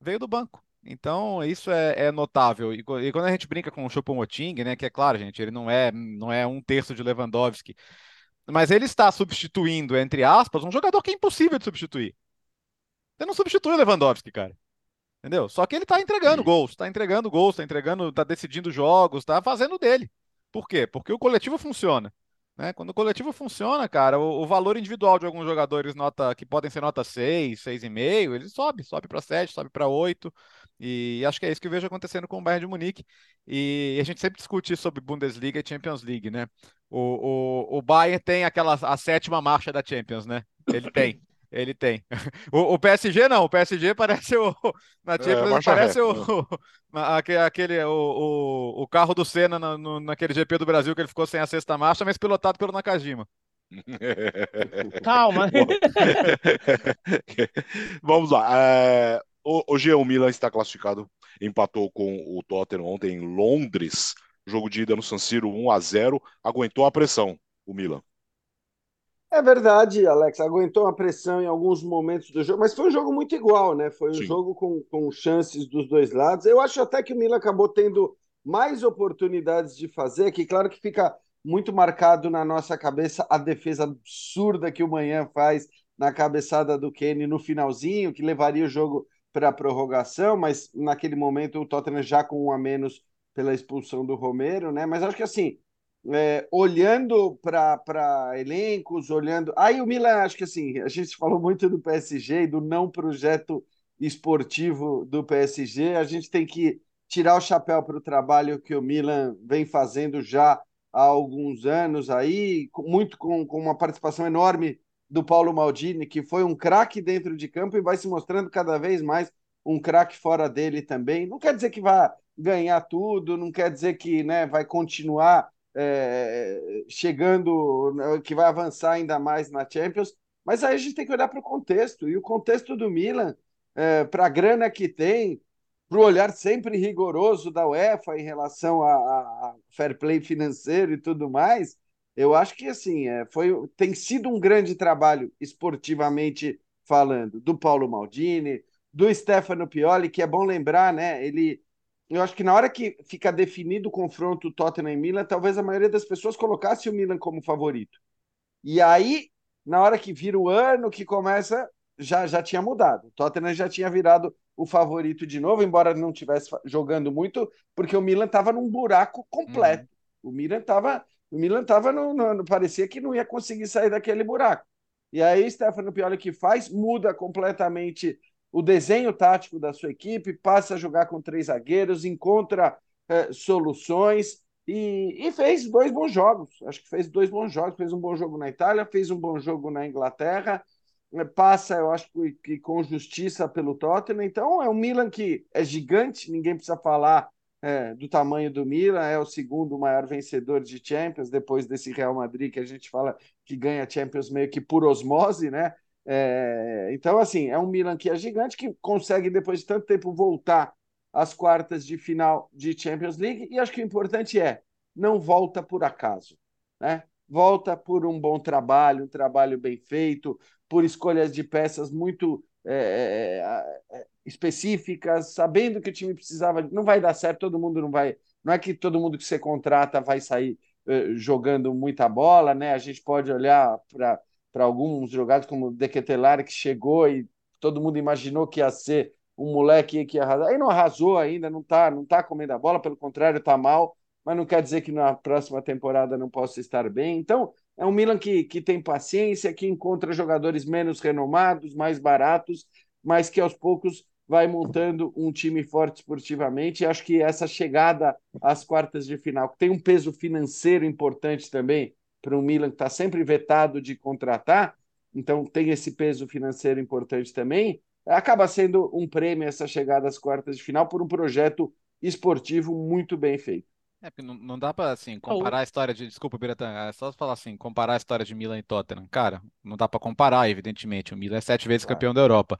Veio do banco. Então, isso é, é notável. E, e, quando a gente brinca com o Choupo-Moting, né, que é claro, gente, ele não é, não é um terço de Lewandowski, mas ele está substituindo, entre aspas, um jogador que é impossível de substituir. Você não substitui o Lewandowski, cara. Entendeu? Só que ele tá entregando gols, tá entregando gols, tá entregando, tá decidindo jogos, tá fazendo dele. Por quê? Porque o coletivo funciona. Né? Quando o coletivo funciona, cara, o, o, valor individual de alguns jogadores nota que podem ser nota 6, 6,5, ele sobe, sobe para 7, sobe para 8. E acho que é isso que eu vejo acontecendo com o Bayern de Munique. E a gente sempre discute sobre Bundesliga e Champions League, né? O, o, o Bayern tem aquela a sétima marcha da Champions, né? Ele tem. Ele tem. O, o, PSG não, o PSG parece o. Na é, Champions é, parece o, o, aquele, o, o, o carro do Senna no, no, naquele GP do Brasil que ele ficou sem a sexta marcha, mas pilotado pelo Nakajima. Calma. Vamos lá. É, hoje o Milan está classificado, empatou com o Tottenham ontem em Londres. Jogo de ida no San Siro 1 a 0, aguentou a pressão o Milan. É verdade, Alex, aguentou a pressão em alguns momentos do jogo, mas foi um jogo muito igual, né? Foi um Sim. jogo com, com chances dos dois lados. Eu acho até que o Milan acabou tendo mais oportunidades de fazer, que claro que fica muito marcado na nossa cabeça a defesa absurda que o Manhã faz na cabeçada do Kenny no finalzinho, que levaria o jogo para a prorrogação, mas naquele momento o Tottenham já com um a menos pela expulsão do Romero, né? Mas acho que assim, é, olhando para elencos, olhando. Aí o Milan, acho que assim, a gente falou muito do PSG e do não projeto esportivo do PSG. A gente tem que tirar o chapéu para o trabalho que o Milan vem fazendo já há alguns anos aí, muito com, com uma participação enorme do Paulo Maldini, que foi um craque dentro de campo e vai se mostrando cada vez mais um craque fora dele também. Não quer dizer que vai ganhar tudo, não quer dizer que né, vai continuar é, chegando, né, que vai avançar ainda mais na Champions. Mas aí a gente tem que olhar para o contexto, e o contexto do Milan, é, para a grana que tem, para o olhar sempre rigoroso da UEFA em relação a, a, fair play financeiro e tudo mais, eu acho que assim é, foi, tem sido um grande trabalho esportivamente falando do Paulo Maldini, do Stefano Pioli, que é bom lembrar, né? Ele, eu acho que na hora que fica definido o confronto Tottenham e Milan, talvez a maioria das pessoas colocasse o Milan como favorito. E aí, na hora que vira o ano, que começa, já, já tinha mudado. O Tottenham já tinha virado o favorito de novo, embora não estivesse jogando muito, porque o Milan estava num buraco completo. Uhum. O Milan estava o Milan estava no, no, parecia que não ia conseguir sair daquele buraco. E aí, Stefano Pioli que faz, muda completamente o desenho tático da sua equipe, passa a jogar com três zagueiros, encontra é, soluções e, e, fez dois bons jogos. Acho que fez dois bons jogos. Fez um bom jogo na Itália, fez um bom jogo na Inglaterra. É, passa, eu acho que, que com justiça pelo Tottenham. Então, é um Milan que é gigante, ninguém precisa falar é, do tamanho do Milan, é o segundo maior vencedor de Champions, depois desse Real Madrid que a gente fala que ganha Champions meio que por osmose, né? É, então, assim, é um Milan que é gigante, que consegue, depois de tanto tempo, voltar às quartas de final de Champions League, e acho que o importante é, não volta por acaso, né? Volta por um bom trabalho, um trabalho bem feito, por escolhas de peças muito é, é, é específicas, sabendo que o time precisava. Não vai dar certo, todo mundo não vai. Não é que todo mundo que você contrata vai sair uh, jogando muita bola, né? A gente pode olhar para alguns jogadores como o Dequetelar, que chegou e todo mundo imaginou que ia ser um moleque que ia arrasar. Aí não arrasou ainda, não está não tá comendo a bola, pelo contrário, está mal, mas não quer dizer que na próxima temporada não possa estar bem. Então, é um Milan que, que tem paciência, que encontra jogadores menos renomados, mais baratos, mas que aos poucos vai montando um time forte esportivamente. E acho que essa chegada às quartas de final, que tem um peso financeiro importante também para o Milan, que está sempre vetado de contratar, então tem esse peso financeiro importante também, acaba sendo um prêmio essa chegada às quartas de final por um projeto esportivo muito bem feito. É, porque não, não dá para assim, comparar a história de. Desculpa, Biratã, é só falar assim, comparar a história de Milan e Tottenham. Cara, não dá para comparar, evidentemente. O Milan é sete vezes campeão da Europa.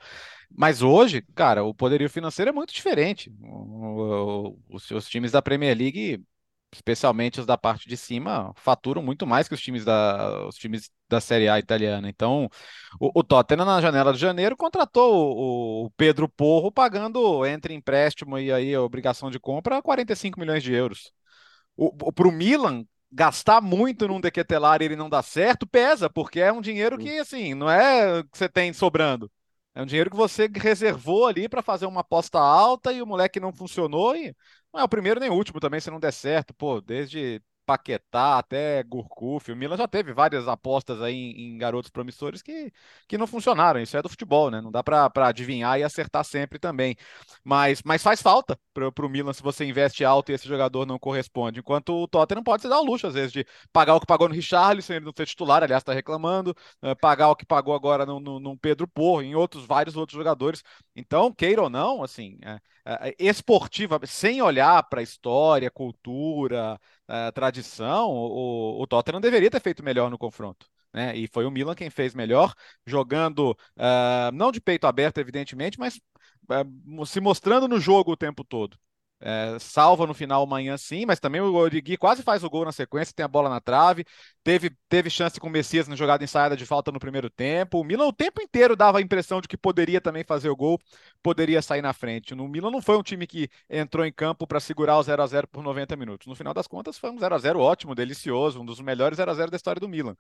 Mas hoje, cara, o poderio financeiro é muito diferente. O, o, os, os times da Premier League, especialmente os da parte de cima, faturam muito mais que os times da, os times da Série A italiana. Então, o, o Tottenham, na janela de janeiro, contratou o, o Pedro Porro, pagando entre empréstimo e aí a obrigação de compra 45 milhões de euros para o Milan gastar muito num Dequetelar e ele não dar certo, pesa, porque é um dinheiro que, assim, não é que você tem sobrando. É um dinheiro que você reservou ali para fazer uma aposta alta e o moleque não funcionou e não é o primeiro nem o último também se não der certo. Pô, desde Paquetá até Gurkuf. O Milan já teve várias apostas aí em, em, garotos promissores que, que não funcionaram. Isso é do futebol, né? Não dá para adivinhar e acertar sempre também. Mas, mas faz falta para o Milan se você investe alto e esse jogador não corresponde. Enquanto o Tottenham pode se dar o luxo, às vezes, de pagar o que pagou no Richarlison, ele não ser titular, aliás, está reclamando, uh, pagar o que pagou agora no, no, no, Pedro Porro, em outros, vários outros jogadores. Então, queira ou não, assim, é, é, esportiva, sem olhar para história, cultura, uh, tradição, o, o Tottenham deveria ter feito melhor no confronto. Né? E foi o Milan quem fez melhor, jogando uh, não de peito aberto, evidentemente, mas uh, se mostrando no jogo o tempo todo. É, salva no final amanhã sim, mas também o Origi quase faz o gol na sequência, tem a bola na trave, teve, teve chance com o Messias na jogada ensaiada de falta no primeiro tempo. O Milan o tempo inteiro dava a impressão de que poderia também fazer o gol, poderia sair na frente. No Milan não foi um time que entrou em campo para segurar o 0 a 0 por 90 minutos. No final das contas foi um 0 a 0 ótimo, delicioso, um dos melhores 0 a 0 da história do Milan.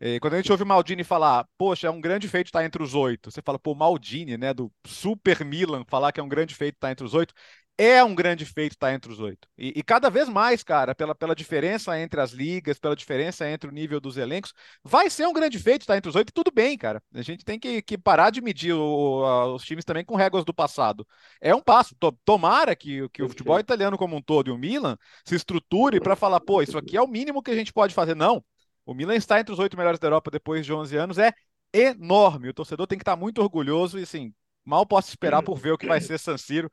E quando a gente ouve o Maldini falar, poxa, é um grande feito estar entre os oito, você fala, pô, Maldini, né, do Super Milan, falar que é um grande feito estar entre os oito, é um grande feito estar entre os oito. E, e, cada vez mais, cara, pela, pela diferença entre as ligas, pela diferença entre o nível dos elencos, vai ser um grande feito estar entre os oito. Tudo bem, cara. A gente tem que, que parar de medir o, a, os times também com réguas do passado. É um passo. Tomara que, que o futebol italiano como um todo e o Milan se estruture para falar, pô, isso aqui é o mínimo que a gente pode fazer. Não. O Milan está entre os oito melhores da Europa depois de 11 anos. É enorme. O torcedor tem que estar muito orgulhoso e, assim, mal posso esperar por ver o que vai ser San Siro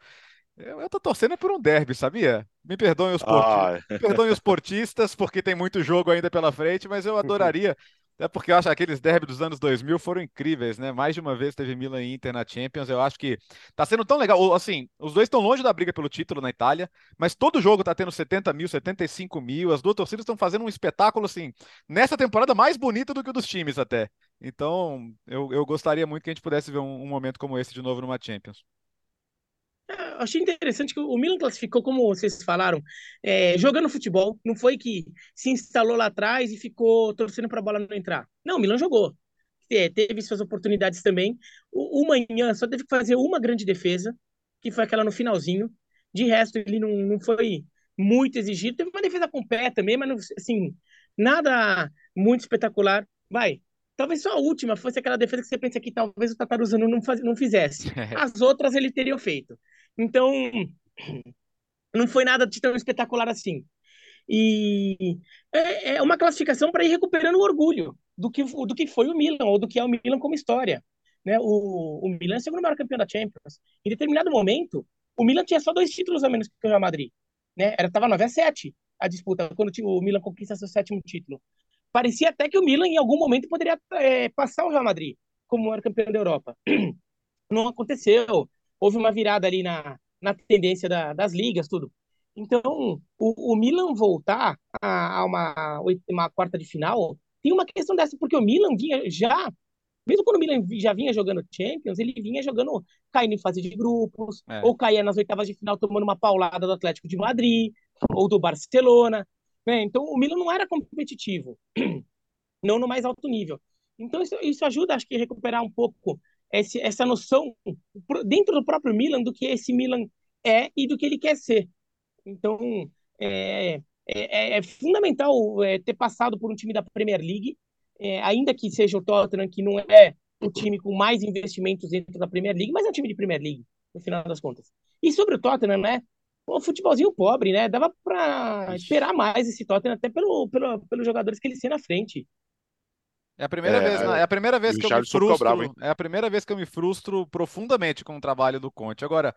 Eu, eu tô torcendo por um derby, sabia? Me perdoem os. Ah, perdoem os portistas, porque tem muito jogo ainda pela frente, mas eu adoraria. Até porque eu acho que aqueles derbys dos anos 2000 foram incríveis, né? Mais de uma vez teve Milan e Inter na Champions. Eu acho que tá sendo tão legal. Assim, os dois estão longe da briga pelo título na Itália, mas todo jogo tá tendo 70 mil, 75 mil. As duas torcidas estão fazendo um espetáculo, assim, nessa temporada mais bonito do que o dos times até. Então, eu, eu gostaria muito que a gente pudesse ver um, um momento como esse de novo numa Champions. Achei interessante que o Milan classificou, como vocês falaram, é, jogando futebol. Não foi que se instalou lá atrás e ficou torcendo para a bola não entrar. Não, o Milan jogou. É, teve suas oportunidades também. O, o Manhã só teve que fazer uma grande defesa, que foi aquela no finalzinho. De resto, ele não, não foi muito exigido. Teve uma defesa com pé também, mas não, assim, nada muito espetacular. Vai, Talvez só a última fosse aquela defesa que você pensa que talvez o Tataruzano não, faz, não fizesse. As outras ele teria feito. Então, não foi nada de tão espetacular assim. E é, é uma classificação para ir recuperando o orgulho do que, do que foi o Milan, ou do que é o Milan como história. Né? O, o Milan é o segundo maior campeão da Champions. Em determinado momento, o Milan tinha só dois títulos a menos que o Real Madrid. Né? Estava 9 a 7 a disputa, quando o Milan conquista seu sétimo título. Parecia até que o Milan, em algum momento, poderia é, passar o Real Madrid como maior campeão da Europa. Não aconteceu houve uma virada ali na, na tendência da, das ligas, tudo. Então, o, o Milan voltar a, a uma, uma quarta de final tem uma questão dessa, porque o Milan vinha já, mesmo quando o Milan já vinha jogando Champions, ele vinha jogando, caindo em fase de grupos, é. ou caía nas oitavas de final tomando uma paulada do Atlético de Madrid, ou do Barcelona. Né? Então, o Milan não era competitivo, não no mais alto nível. Então, isso, isso ajuda, acho que, a recuperar um pouco esse, essa noção dentro do próprio Milan do que esse Milan é e do que ele quer ser. Então, é, é, é, é fundamental é, ter passado por um time da Premier League, é, ainda que seja o Tottenham, que não é o time com mais investimentos dentro da Premier League, mas é um time de Premier League, no final das contas. E sobre o Tottenham, né? Um futebolzinho pobre, né? Dava para esperar mais esse Tottenham, até pelo, pelo, pelos jogadores que ele tem na frente. É a primeira é, vez, é a primeira vez que eu me frustro. Bravo, é a primeira vez que eu me frustro profundamente com o trabalho do Conte. Agora,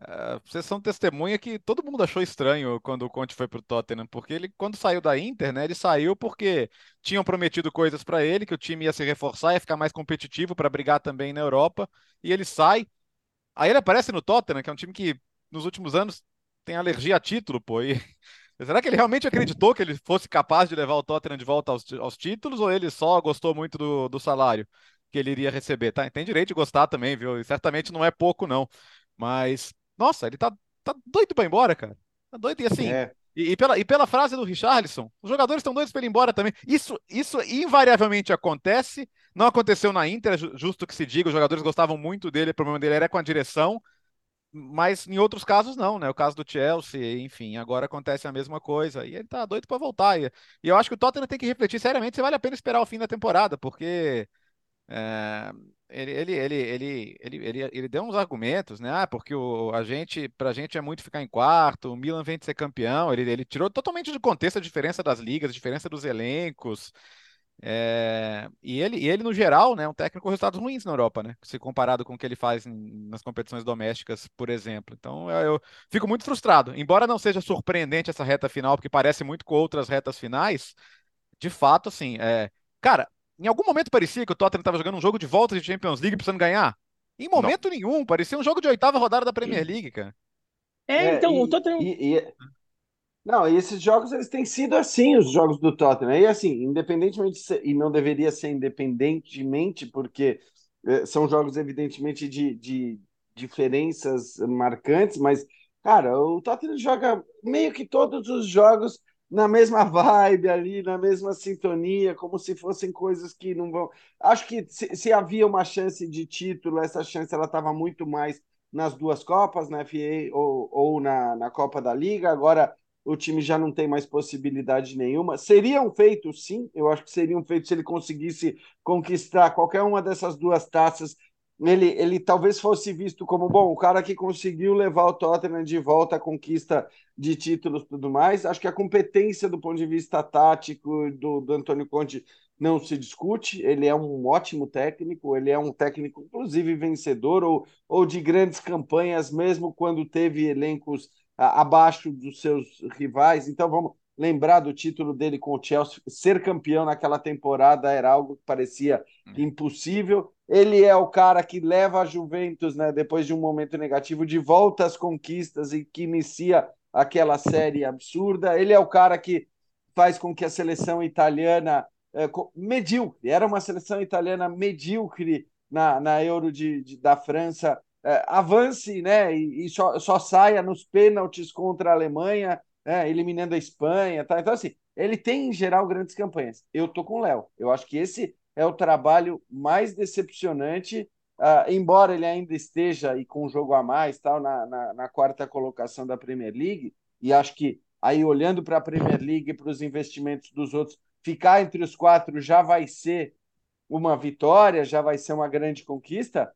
uh, vocês são testemunha que todo mundo achou estranho quando o Conte foi pro Tottenham, porque ele, quando saiu da Inter, né, ele saiu porque tinham prometido coisas para ele, que o time ia se reforçar, ia ficar mais competitivo para brigar também na Europa, e ele sai. Aí ele aparece no Tottenham, que é um time que nos últimos anos tem alergia a título, pô, e Será que ele realmente acreditou que ele fosse capaz de levar o Tottenham de volta aos, aos títulos ou ele só gostou muito do, do, salário que ele iria receber? Tá, tem direito de gostar também, viu? E certamente não é pouco, não. Mas, nossa, ele tá, tá doido para ir embora, cara. Tá doido e assim. É. E, e, pela, e pela frase do Richarlison, os jogadores estão doidos para ele ir embora também. Isso, isso invariavelmente acontece. Não aconteceu na Inter, é justo que se diga, os jogadores gostavam muito dele, o problema dele era com a direção mas em outros casos não, né? O caso do Chelsea, enfim, agora acontece a mesma coisa. E ele tá doido para voltar. E, eu acho que o Tottenham tem que refletir seriamente se vale a pena esperar o fim da temporada, porque ele, ele, ele, ele, ele, ele, ele deu uns argumentos, né? Ah, porque o, a gente, pra gente é muito ficar em quarto, o Milan vem de ser campeão. Ele, ele tirou totalmente de contexto a diferença das ligas, a diferença dos elencos. É, e, ele, e ele, no geral, né, é um técnico com resultados ruins na Europa, né? Se comparado com o que ele faz em, nas competições domésticas, por exemplo. Então eu, eu, fico muito frustrado. Embora não seja surpreendente essa reta final, porque parece muito com outras retas finais, de fato, assim, é, cara, em algum momento parecia que o Tottenham estava jogando um jogo de volta de Champions League precisando ganhar. Em momento não. nenhum, parecia um jogo de oitava rodada da Premier League, cara. É, então, e, o Tottenham. E, e, não, e esses jogos eles têm sido assim, os jogos do Tottenham. E assim, independentemente, de ser, e não deveria ser independentemente, porque eh, são jogos, evidentemente, de, de diferenças marcantes, mas, cara, o Tottenham joga meio que todos os jogos na mesma vibe ali, na mesma sintonia, como se fossem coisas que não vão. Acho que se, se havia uma chance de título, essa chance ela estava muito mais nas duas Copas, na FA ou, ou na, na Copa da Liga. Agora o time já não tem mais possibilidade nenhuma. Seria um feito, sim, eu acho que seria um feito se ele conseguisse conquistar qualquer uma dessas duas taças. Ele, ele talvez fosse visto como bom, o cara que conseguiu levar o Tottenham de volta à conquista de títulos e tudo mais. Acho que a competência do ponto de vista tático do, do Antônio Conte não se discute. Ele é um ótimo técnico, ele é um técnico, inclusive, vencedor ou, ou de grandes campanhas, mesmo quando teve elencos abaixo dos seus rivais. Então, vamos lembrar do título dele com o Chelsea. Ser campeão naquela temporada era algo que parecia hum. impossível. Ele é o cara que leva a Juventus, né, depois de um momento negativo, de volta às conquistas e que inicia aquela série absurda. Ele é o cara que faz com que a seleção italiana é, medíocre, era uma seleção italiana medíocre na, na Euro de, de da França, é, avance né, e, só, só, saia nos pênaltis contra a Alemanha, é, eliminando a Espanha. Tá? Então, assim, ele tem em geral grandes campanhas. Eu tô com o Léo. Eu acho que esse é o trabalho mais decepcionante, uh, embora ele ainda esteja e com um jogo a mais tal na, na, na quarta colocação da Premier League. E acho que aí olhando para a Premier League e para os investimentos dos outros, ficar entre os quatro já vai ser uma vitória, já vai ser uma grande conquista,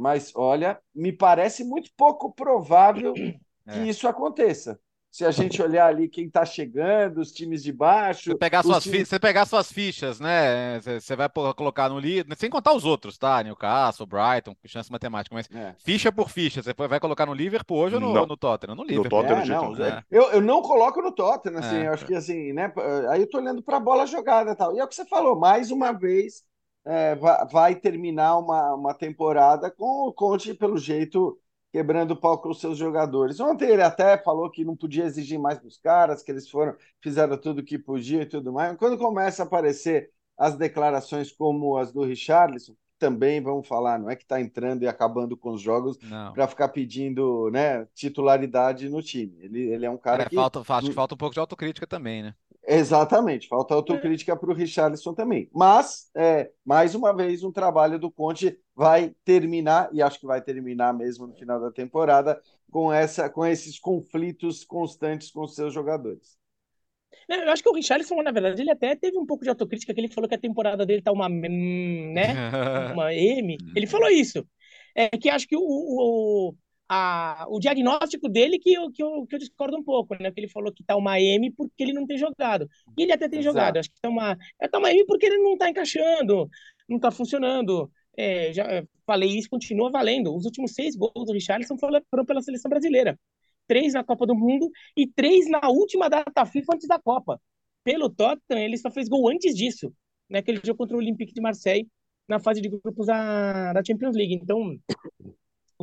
mas olha, me parece muito pouco provável que é. isso aconteça se a gente olhar ali quem está chegando, os times de baixo. Você pegar, suas, times... você pegar suas fichas, né? Você vai colocar no livro, sem contar os outros, tá? Newcastle, Brighton, chance matemática, mas é. ficha por ficha. Você vai colocar no Liverpool hoje ou no, no Tottenham? No Liverpool. No Tottenham, é, não, é. Eu, eu não coloco no Tottenham, assim, é. eu acho que assim, né? Aí eu tô olhando para a bola jogada e tal. E é o que você falou, mais uma vez. É, vai, terminar uma, uma temporada com o Conte, pelo jeito, quebrando o pau com os seus jogadores. Ontem ele até falou que não podia exigir mais dos caras, que eles foram, fizeram tudo o que podiam e tudo mais. Quando começa a aparecer as declarações como as do Richarlison, também vamos falar, não é que está entrando e acabando com os jogos para ficar pedindo né, titularidade no time. Ele, ele é um cara é, que. Falta, acho que falta um pouco de autocrítica também, né? Exatamente, falta autocrítica para o Richarlison também. Mas, é, mais uma vez, um trabalho do Conte vai terminar, e acho que vai terminar mesmo no final da temporada, com, essa, com esses conflitos constantes com os seus jogadores. Eu acho que o Richarlison, na verdade, ele até teve um pouco de autocrítica, que ele falou que a temporada dele tá uma, né, uma M. Ele falou isso. É que acho que o, o, a, o diagnóstico dele que eu, que, eu, que eu discordo um pouco, né? Que ele falou que tá uma M porque ele não tem jogado. E ele até tem Exato. jogado. Acho que tá uma, é, tá uma M porque ele não tá encaixando, não tá funcionando. É, já falei isso, continua valendo. Os últimos seis gols do Richarlison foram, pela seleção brasileira. Três na Copa do Mundo e três na última data FIFA antes da Copa. Pelo Tottenham, ele só fez gol antes disso, né? Aquele jogo contra o Olympique de Marseille na fase de grupos da, da Champions League. Então,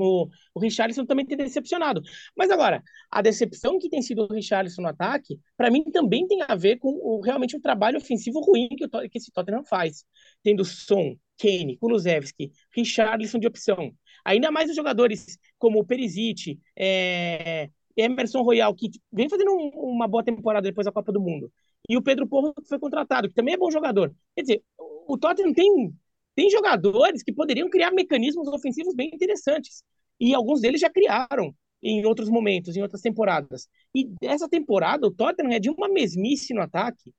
o, o Richarlison também tem decepcionado. Mas agora, a decepção que tem sido o Richarlison no ataque, para mim também tem a ver com o, realmente o trabalho ofensivo ruim que, o, que esse Tottenham faz. Tendo Son, Kane, Kulusevski, Richarlison de opção. Ainda mais os jogadores como o Perisic, é, Emerson Royal, que vem fazendo um, uma boa temporada depois da Copa do Mundo. E o Pedro Porro, que foi contratado, que também é bom jogador. Quer dizer, o Tottenham tem tem jogadores que poderiam criar mecanismos ofensivos bem interessantes. E alguns deles já criaram em outros momentos, em outras temporadas. E essa temporada, o Tottenham é de uma mesmice no ataque,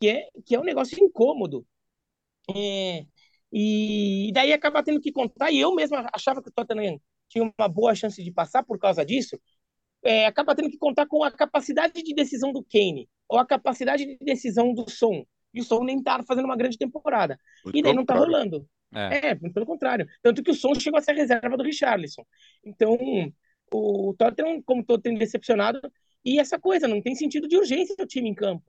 que é, que é um negócio incômodo. É, e, daí acaba tendo que contar, e eu mesmo achava que o Tottenham tinha uma boa chance de passar por causa disso, é, acaba tendo que contar com a capacidade de decisão do Kane, ou a capacidade de decisão do Som, e o Som nem tá fazendo uma grande temporada. Muito e daí não tá rolando. É. é. pelo contrário. Tanto que o Som chegou a ser reserva do Richarlison. Então, o Tottenham, como todo, tem decepcionado. E essa coisa, não tem sentido de urgência o time em campo.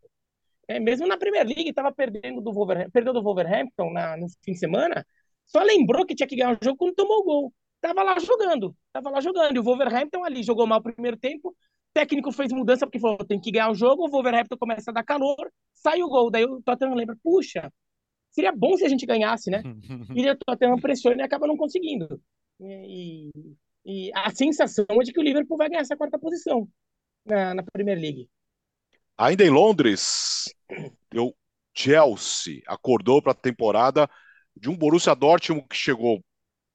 É, mesmo na Premier League, estava perdendo do Wolverhampton, perdeu do Wolverhampton na, no fim de semana, só lembrou que tinha que ganhar o jogo quando tomou o gol. Tava lá jogando, tava lá jogando. E o Wolverhampton ali jogou mal o primeiro tempo, técnico fez mudança porque falou, tem que ganhar o jogo, o Wolverhampton começa a dar calor, sai o gol. Daí o Tottenham lembra, puxa, seria bom se a gente ganhasse, né? e o Tottenham pressiona e acaba não conseguindo. E, e, a sensação é de que o Liverpool vai ganhar essa quarta posição na, na Premier League. Ainda em Londres, o Chelsea acordou para a temporada de um Borussia Dortmund que chegou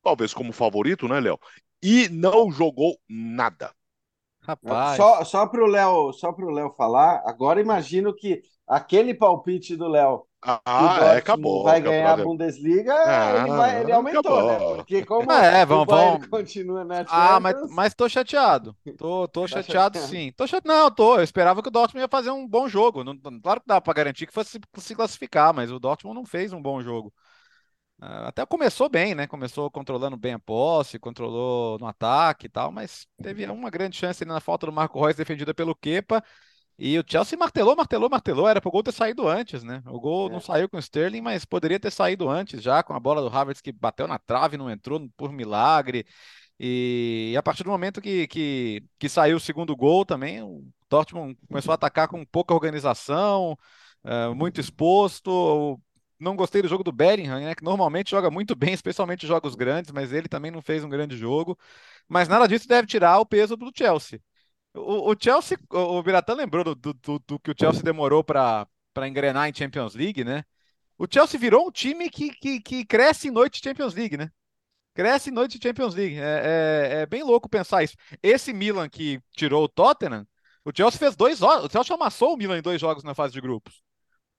talvez como favorito, né, Léo? E não jogou nada. Rapaz. Só, só para o Léo, só para o Léo falar. Agora imagino que aquele palpite do Léo Ah, é, acabou. Vai ganhar a Bundesliga, ah, ele, vai, ele aumentou, né? acabou. né? Porque como é, vamos, vamos... continua na Champions... Ah, mas, mas tô chateado. Tô, tô tá chateado, chateado, sim. Tô chateado. Não, tô. Eu esperava que o Dortmund ia fazer um bom jogo. Não, claro que dá para garantir que fosse se classificar, mas o Dortmund não fez um bom jogo. Ah, até começou bem, né? Começou controlando bem a posse, controlou no ataque e tal, mas teve uma grande chance na falta do Marco Reus defendida pelo Kepa. E o Chelsea martelou, martelou, martelou. Era para o gol ter saído antes, né? O gol é. não saiu com o Sterling, mas poderia ter saído antes já, com a bola do Havertz que bateu na trave, não entrou por milagre. E, a partir do momento que, que, que saiu o segundo gol também, o Dortmund começou a atacar com pouca organização, uh, muito exposto. Não gostei do jogo do Bellingham, né, que normalmente joga muito bem, especialmente jogos grandes, mas ele também não fez um grande jogo. Mas nada disso deve tirar o peso do Chelsea. O, o Chelsea, o Biratã lembrou do, do, do, que o Chelsea demorou para engrenar em Champions League, né? O Chelsea virou um time que, que, que cresce em noite de Champions League, né? Cresce em noite de Champions League. É, é, é, bem louco pensar isso. Esse Milan que tirou o Tottenham, o Chelsea fez dois O Chelsea amassou o Milan em dois jogos na fase de grupos.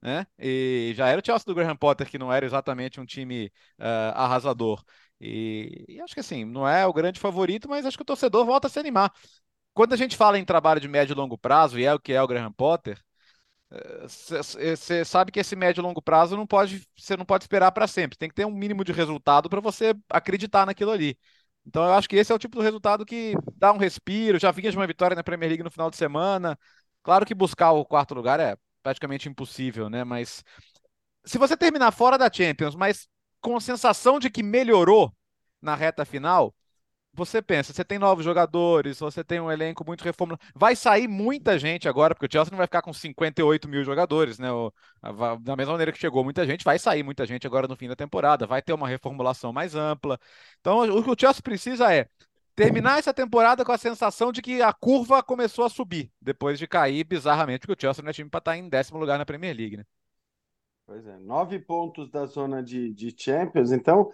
Né? E já era o Chelsea do Graham Potter, que não era exatamente um time uh, arrasador. E, e, acho que assim, não é o grande favorito, mas acho que o torcedor volta a se animar quando a gente fala em trabalho de médio e longo prazo, e é o que é o Graham Potter, você eh, sabe que esse médio e longo prazo não pode, você não pode esperar para sempre. Tem que ter um mínimo de resultado para você acreditar naquilo ali. Então eu acho que esse é o tipo do resultado que dá um respiro. Já vinha de uma vitória na Premier League no final de semana. Claro que buscar o quarto lugar é praticamente impossível, né? Mas se você terminar fora da Champions, mas com a sensação de que melhorou na reta final, você pensa, você tem novos jogadores, você tem um elenco muito reformulado. Vai sair muita gente agora, porque o Chelsea não vai ficar com 58 mil jogadores, né? Da mesma maneira que chegou muita gente, vai sair muita gente agora no fim da temporada, vai ter uma reformulação mais ampla. Então, o que o Chelsea precisa é terminar essa temporada com a sensação de que a curva começou a subir, depois de cair bizarramente, porque o Chelsea não é time para estar em décimo lugar na Premier League, né? Pois é, nove pontos da zona de, de Champions, então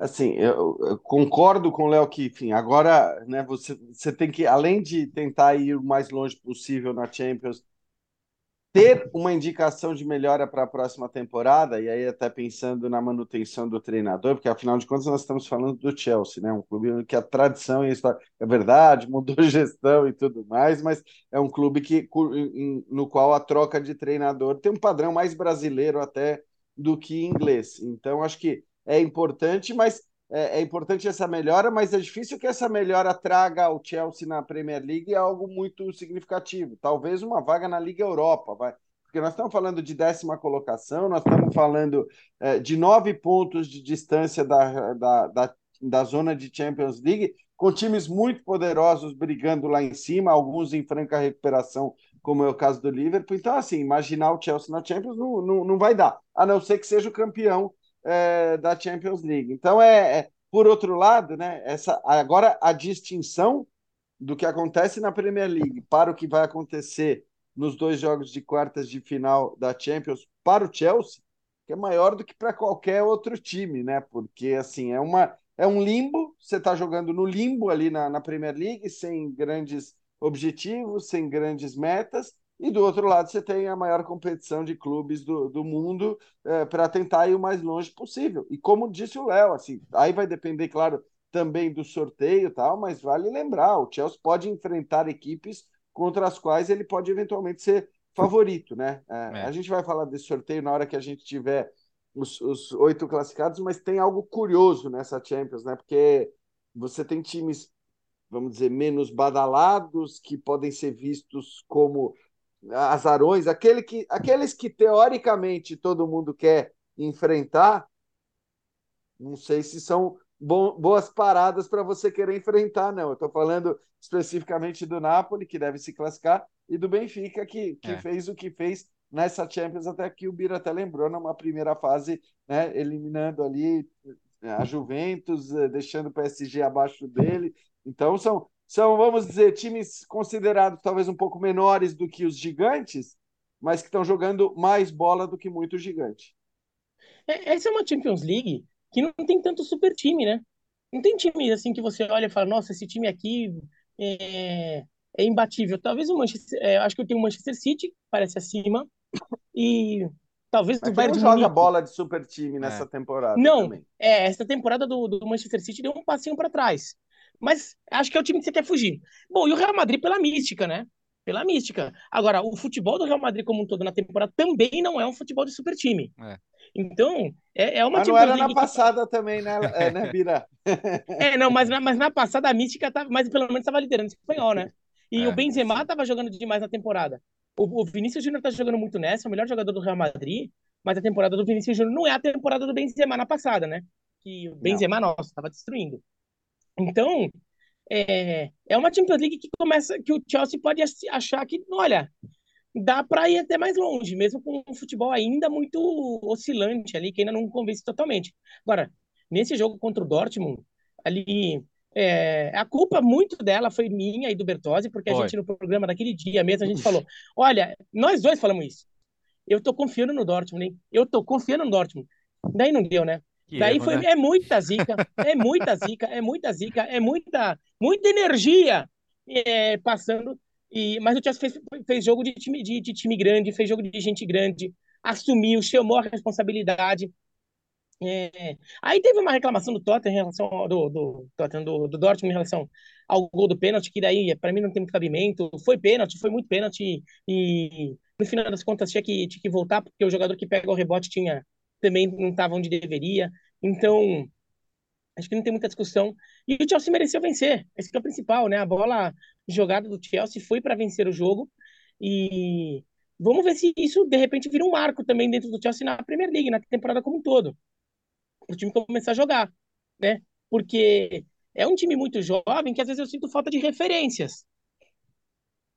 assim, eu, eu, concordo com o Léo que, enfim, agora, né, você, você tem que, além de tentar ir o mais longe possível na Champions, ter uma indicação de melhora para a próxima temporada, e aí até pensando na manutenção do treinador, porque afinal de contas nós estamos falando do Chelsea, né? Um clube que a tradição e a história é verdade, mudou gestão e tudo mais, mas é um clube que no qual a troca de treinador tem um padrão mais brasileiro até do que inglês. Então acho que é importante, mas é, é, importante essa melhora, mas é difícil que essa melhora traga o Chelsea na Premier League algo muito significativo. Talvez uma vaga na Liga Europa, vai. Porque nós estamos falando de décima colocação, nós estamos falando é, de nove pontos de distância da, da, da, da zona de Champions League, com times muito poderosos brigando lá em cima, alguns em franca recuperação, como é o caso do Liverpool. Então, assim, imaginar o Chelsea na Champions não, não, não vai dar, a não ser que seja o campeão é, da Champions League. Então, é, é, por outro lado, né, essa, agora a distinção do que acontece na Premier League para o que vai acontecer nos dois jogos de quartas de final da Champions para o Chelsea, que é maior do que para qualquer outro time, né? Porque assim é uma é um limbo. Você está jogando no limbo ali na, na Premier League sem grandes objetivos, sem grandes metas, e do outro lado, você tem a maior competição de clubes do, do mundo é, para tentar ir o mais longe possível. E como disse o Léo, assim, aí vai depender, claro, também do sorteio e tal, mas vale lembrar: o Chelsea pode enfrentar equipes contra as quais ele pode eventualmente ser favorito, né? É, é. A gente vai falar desse sorteio na hora que a gente tiver os, os oito classificados, mas tem algo curioso nessa Champions, né? Porque você tem times, vamos dizer, menos badalados, que podem ser vistos como azarões, aquele que, aqueles que teoricamente todo mundo quer enfrentar, não sei se são bom, boas paradas para você querer enfrentar, não. Eu estou falando especificamente do Napoli, que deve se classificar, e do Benfica, que, que é. fez o que fez nessa Champions, até que o Bira até lembrou, numa primeira fase, né, eliminando ali a Juventus, eh, deixando o PSG abaixo dele. Então, são, são, vamos dizer, times considerados talvez um pouco menores do que os gigantes, mas que estão jogando mais bola do que muito gigante. É, essa é uma Champions League que não tem tanto super time, né? Não tem time assim que você olha e fala, nossa, esse time aqui é, é imbatível. Talvez o Manchester, é, acho que eu tenho o Manchester City, parece acima, e talvez Mas do não Bayern de joga Munique. bola de super time nessa temporada Não, também. é, essa temporada do, do Manchester City deu um passinho para trás. Mas acho que é o time que você quer fugir. Bom, e o Real Madrid pela mística, né? Pela mística. Agora, o futebol do Real Madrid como um todo na temporada também não é um futebol de super time. É. Então, é, é uma Mas não Champions era na que- passada também, né, é, né Bira? É, não, mas na, mas na passada a mística tava, mas pelo menos estava liderando o espanhol, né? E É, o Benzema estava jogando demais na temporada. O, o Vinícius Júnior tá jogando muito nessa, é o melhor jogador do Real Madrid, mas a temporada do Vinícius Júnior não é a temporada do Benzema na passada, né? Que o Benzema, nossa, estava destruindo. Então, é, é uma Champions League que começa, que o Chelsea pode ach- achar que, olha, dá para ir até mais longe, mesmo com um futebol ainda muito oscilante ali, que ainda não convence totalmente. Agora, nesse jogo contra o Dortmund, ali, é, a culpa muito dela foi minha e do Bertozzi, porque a gente no programa daquele dia mesmo, a gente falou, olha, nós dois falamos isso. Eu tô confiando no Dortmund, hein? Eu tô confiando no Dortmund. Daí não deu, né? Que Daí erro, foi, né? é muita zica, é muita zica, é muita zica, é muita, muita energia é, passando. E, mas o Chelsea fez, fez jogo de time, de, de time grande, fez jogo de gente grande, assumiu, chamou a responsabilidade. É, aí teve uma reclamação do Tottenham em relação ao, do, do, Tottenham, do, do Dortmund em relação ao gol do pênalti, que daí para mim não tem muito cabimento. Foi pênalti, foi muito pênalti e no final das contas tinha que, tinha que voltar porque o jogador que pega o rebote tinha também não estava onde deveria. Então, acho que não tem muita discussão. E o Chelsea mereceu vencer. Esse que é o principal, né? A bola jogada do Chelsea foi para vencer o jogo. E vamos ver se isso de repente vira um marco também dentro do Chelsea na Premier League, na temporada como um todo. O time começar a jogar, né? Porque é um time muito jovem que às vezes eu sinto falta de referências.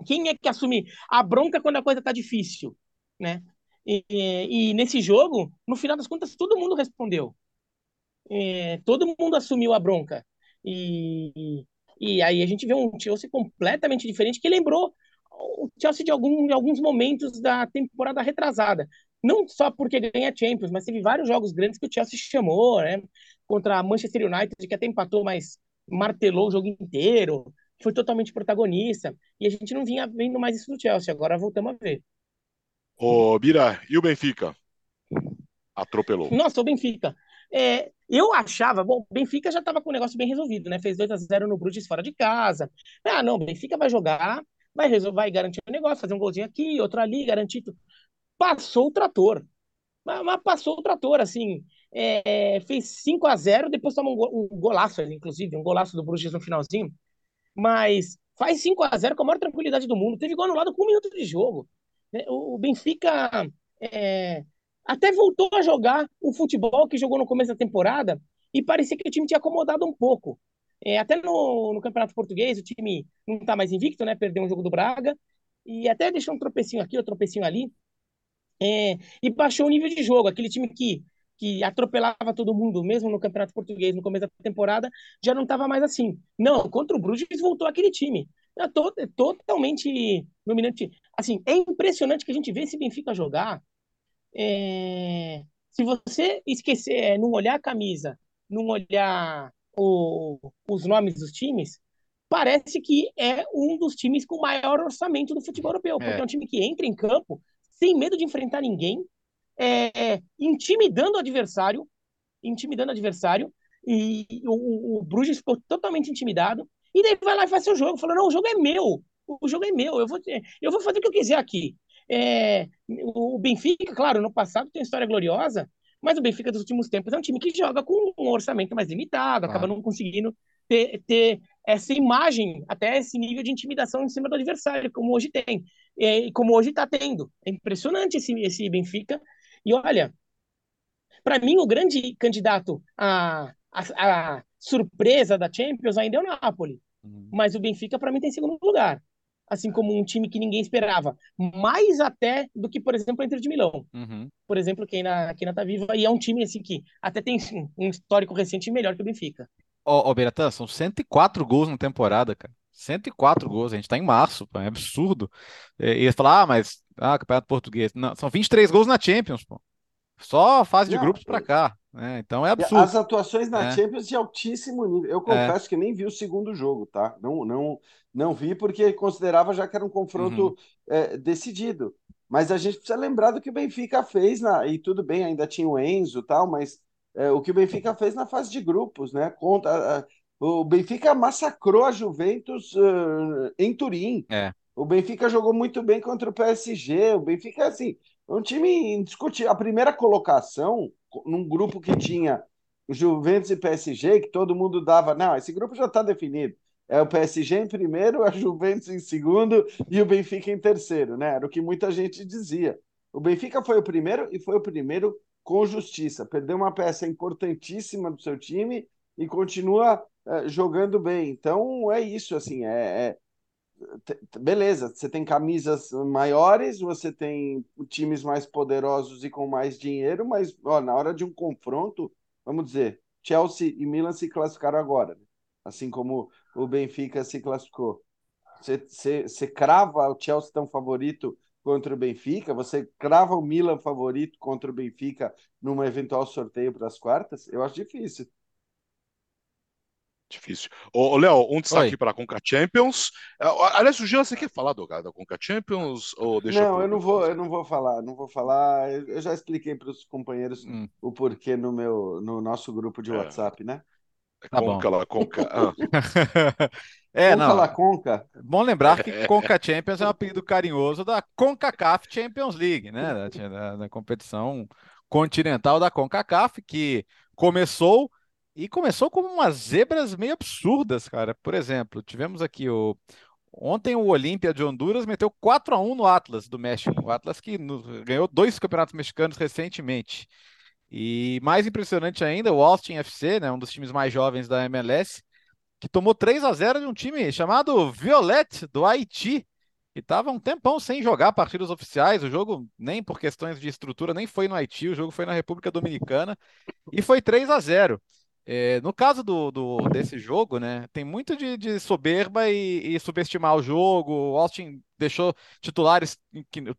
Quem é que assume a bronca quando a coisa tá difícil, né? E, e nesse jogo, no final das contas, todo mundo respondeu. É, todo mundo assumiu a bronca. E, e aí a gente vê um Chelsea completamente diferente que lembrou o Chelsea de, algum, de alguns momentos da temporada retrasada. Não só porque ganha Champions, mas teve vários jogos grandes que o Chelsea chamou, né? Contra a Manchester United, que até empatou, mas martelou o jogo inteiro. Foi totalmente protagonista. E a gente não vinha vendo mais isso do Chelsea. Agora voltamos a ver. Ô, Bira, e o Benfica? Atropelou. Nossa, o Benfica. É, eu achava, bom, o Benfica já estava com o negócio bem resolvido, né? Fez 2 a 0 no Bruges fora de casa. Ah, não, o Benfica vai jogar, vai resolver, vai garantir o negócio, fazer um golzinho aqui, outro ali, garantir. Passou o trator. Mas, mas passou o trator, assim. É, fez 5 a 0 depois toma um, go- golaço, inclusive, um golaço do Bruges no finalzinho. Mas faz 5 a 0 com a maior tranquilidade do mundo. Teve gol anulado com um minuto de jogo. Né? O, Benfica é, até voltou a jogar o futebol que jogou no começo da temporada e parecia que o time tinha acomodado um pouco. É, até no, no Campeonato Português, o time não está mais invicto, né? Perdeu um jogo do Braga e até deixou um tropecinho aqui, um tropecinho ali. É, e baixou o nível de jogo. Aquele time que, que atropelava todo mundo, mesmo no Campeonato Português, no começo da temporada, já não estava mais assim. Não, contra o Bruges voltou aquele time. É to- é totalmente dominante. Assim, é impressionante que a gente vê esse Benfica jogar. É, se você esquecer, é, não olhar a camisa, não olhar o- os nomes dos times, parece que é um dos times com maior orçamento do futebol europeu, porque É. é um time que entra em campo sem medo de enfrentar ninguém, é, intimidando o adversário, intimidando o adversário, e o, o, o Bruges ficou totalmente intimidado, e daí vai lá e faz seu jogo, falou, não, o jogo é meu, o jogo é meu, eu vou, eu vou fazer o que eu quiser aqui. É, o Benfica, claro, no passado tem uma história gloriosa, mas o Benfica dos últimos tempos é um time que joga com um orçamento mais limitado, acaba não conseguindo ter, ter essa imagem, até esse nível de intimidação em cima do adversário, como hoje tem, e como hoje está tendo. É impressionante esse, esse Benfica. E olha, para mim, o grande candidato à, à, à surpresa da Champions ainda é o Napoli, Uhum. mas o Benfica, para mim, tem segundo lugar. Assim como um time que ninguém esperava, mais até do que, por exemplo, a Inter de Milão Uhum. por exemplo, que ainda, que ainda tá viva, e é um time assim que até tem um histórico recente melhor que o Benfica. Ó, ó, Beratan, são 104 gols na temporada, cara. 104 gols, a gente tá em março, pô, é absurdo. E e eles falam, ah, mas, ah, Campeonato Português. Não, são 23 gols na Champions, pô. Só a fase de Não, grupos pra cá, né? Então é absurdo. As atuações na É. Champions de altíssimo nível. Eu confesso que nem vi o segundo jogo, tá? Não, não, não vi porque considerava já que era um confronto Uhum. é, decidido. Mas a gente precisa lembrar do que o Benfica fez, na, e tudo bem, ainda tinha o Enzo e tal, mas é, o que o Benfica fez na fase de grupos, né? Conta, o Benfica massacrou a Juventus uh, em Turim. É. O Benfica jogou muito bem contra o PSG. O Benfica, assim, é um time indiscutível. A primeira colocação, num grupo que tinha Juventus e PSG, que todo mundo dava. Não, esse grupo já está definido. É o PSG em primeiro, a Juventus em segundo e o Benfica em terceiro, né? Era o que muita gente dizia. O Benfica foi o primeiro e foi o primeiro com justiça. Perdeu uma peça importantíssima do seu time e continua é, jogando bem. Então é isso, assim, é, é, beleza. Você tem camisas maiores, você tem times mais poderosos e com mais dinheiro, mas ó, na hora de um confronto, vamos dizer, Chelsea e Milan se classificaram agora, né? assim como o Benfica se classificou. Você, você, você crava o Chelsea tão favorito contra o Benfica? Você crava o Milan favorito contra o Benfica num eventual sorteio para as quartas? Eu acho difícil. Difícil. Ô, Léo, um destaque para a Conca Champions. É, aliás, o Jean, você quer falar do, da Conca Champions? Ou deixa não, eu não vou, eu não vou falar, não vou falar. Eu já expliquei para os companheiros hum. o porquê no meu, no nosso grupo de é. WhatsApp, né? Tá conca bom. lá, Conca. Ah. é, conca não. lá, Conca. Bom lembrar que Conca Champions é um apelido carinhoso da CONCACAF Champions League, né? Da, da, da competição continental da CONCACAF, que começou e começou com umas zebras meio absurdas, cara. Por exemplo, tivemos aqui o. Ontem o Olímpia de Honduras meteu 4 a 1 no Atlas do México. O Atlas que ganhou dois campeonatos mexicanos recentemente. E mais impressionante ainda, o Austin FC, né, um dos times mais jovens da MLS, que tomou 3 a 0 de um time chamado Violet do Haiti, que estava um tempão sem jogar partidas oficiais. O jogo, nem por questões de estrutura, nem foi no Haiti, o jogo foi na República Dominicana e foi 3 a 0. É, no caso do, do, desse jogo, né, tem muito de, de soberba e, e, subestimar o jogo. O Austin deixou titulares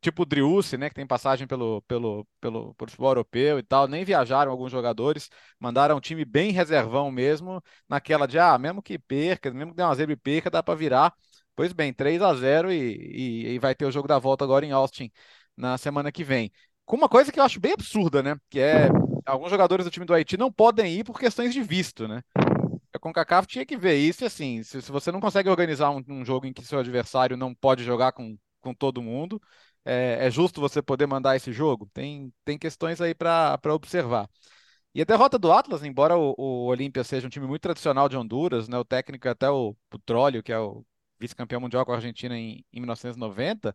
tipo Driussi, né, que tem passagem pelo, pelo, pelo, pelo futebol europeu e tal, nem viajaram alguns jogadores, mandaram um time bem reservão mesmo, naquela de, ah, mesmo que perca, mesmo que dê uma zebra e perca, dá para virar. Pois bem, 3 a 0 e, e, e vai ter o jogo da volta agora em Austin na semana que vem. Com uma coisa que eu acho bem absurda, né? Que é alguns jogadores do time do Haiti não podem ir por questões de visto, né? A CONCACAF tinha que ver isso assim, se, se você não consegue organizar um, um, jogo em que seu adversário não pode jogar com, com todo mundo, é, é justo você poder mandar esse jogo? Tem, tem questões aí para observar. E a derrota do Atlas, embora o, o Olímpia seja um time muito tradicional de Honduras, né, o técnico é até o Petróleo, que é o vice-campeão mundial com a Argentina em, em 1990,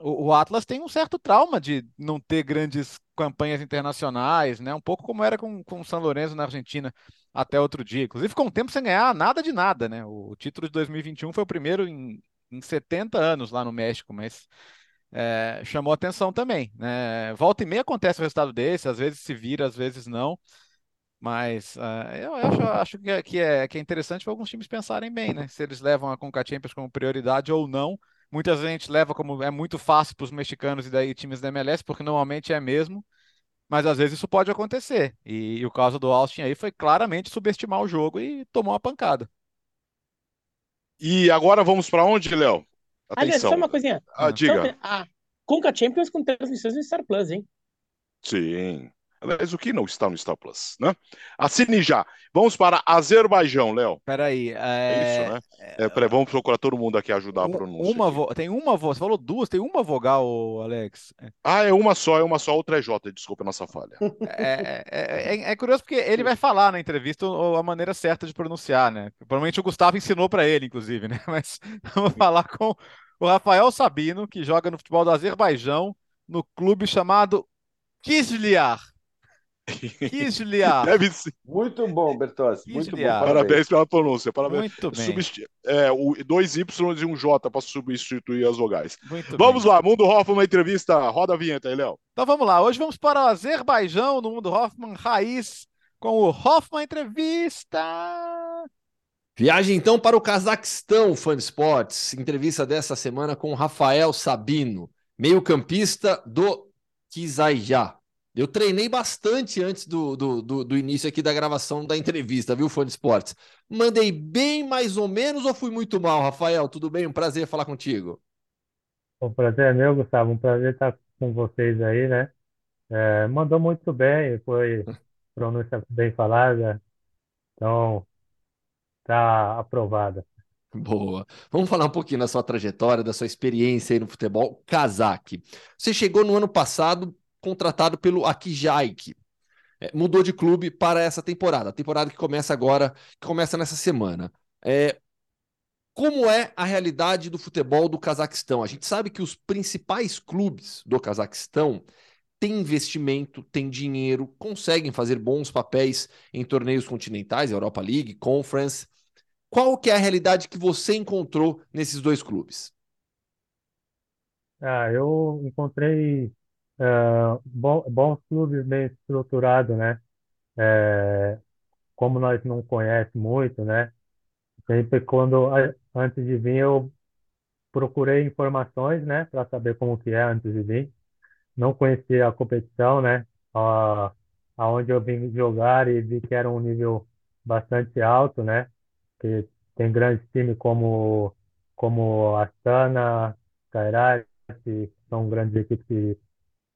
o, Atlas tem um certo trauma de não ter grandes campanhas internacionais, né? Um pouco como era com, com o São Lourenço na Argentina até outro dia. Inclusive, ficou um tempo sem ganhar nada de nada, né? O título de 2021 foi o primeiro em, em 70 anos lá no México, mas é, chamou atenção também, né? Volta e meia acontece o resultado desse, às vezes se vira, às vezes não. Mas uh, eu acho, acho que, é, que, é, é interessante para alguns times pensarem bem, né? Se eles levam a Conca Champions como prioridade ou não Muitas vezes a gente leva como é muito fácil para os mexicanos e daí times da MLS, porque normalmente é mesmo, mas às vezes isso pode acontecer. E, e o caso do Austin aí foi claramente subestimar o jogo e tomou uma pancada. E agora vamos para onde, Léo? Aliás, só uma coisinha. Ah, diga. A Conca Champions com transmissões no Star Plus, hein? Sim. Aliás, o que não está no Star Plus, né? Assine já. Vamos para Azerbaijão, Léo. Peraí. É... é isso, né? É, peraí, vamos procurar todo mundo aqui ajudar a pronúncia. Uma vo... Tem uma voz, você falou duas, tem uma vogal, Alex. Ah, é uma só, é uma só, outra é J, desculpa a nossa falha. É, é, é, é, curioso porque ele vai falar na entrevista a maneira certa de pronunciar, né? Provavelmente o Gustavo ensinou para ele, inclusive, né? Mas vamos falar com o Rafael Sabino, que joga no futebol do Azerbaijão, no clube chamado Kizlyar. Kislia. Deve ser. Muito bom, Bertozzi. Muito bom. Parabéns pela pronúncia. Parabéns. Muito bem. Substi é, o, dois Y e um J para substituir as vogais. Muito vamos bem. lá, Mundo Hoffman entrevista. Roda a vinheta aí, Léo. Então vamos lá. Hoje vamos para o Azerbaijão no Mundo Hoffman Raiz com o Hoffman Entrevista. Viagem então para o Cazaquistão, Fã Sports. Entrevista dessa semana com Rafael Sabino, meio-campista do Kizayá. Eu treinei bastante antes do, do, do, do, início aqui da gravação da entrevista, viu, Fone Esportes? Mandei bem mais ou menos ou fui muito mal, Rafael? Tudo bem? Um prazer falar contigo. O prazer é meu, Gustavo. Um prazer estar com vocês aí, né? É, mandou muito bem, foi pronúncia bem falada, então tá aprovada. Boa. Vamos falar um pouquinho da sua trajetória, da sua experiência aí no futebol cazaque. Você chegou no ano passado contratado pelo Akijaik. É, mudou de clube para essa temporada, a temporada que começa agora, que começa nessa semana. É, como é a realidade do futebol do Cazaquistão? A gente sabe que os principais clubes do Cazaquistão têm investimento, têm dinheiro, conseguem fazer bons papéis em torneios continentais, Europa League, Conference. Qual que é a realidade que você encontrou nesses dois clubes? Ah, eu encontrei uh, bons, bons clubes bem estruturados, né? É, como nós não conhecemos muito, né? Sempre quando antes de vir eu procurei informações, né, para saber como que é antes de vir. Não conhecia a competição, né? A, aonde eu vim jogar e vi que era um nível bastante alto, né? Que tem grandes times como como Astana, Kairat, são grandes equipes que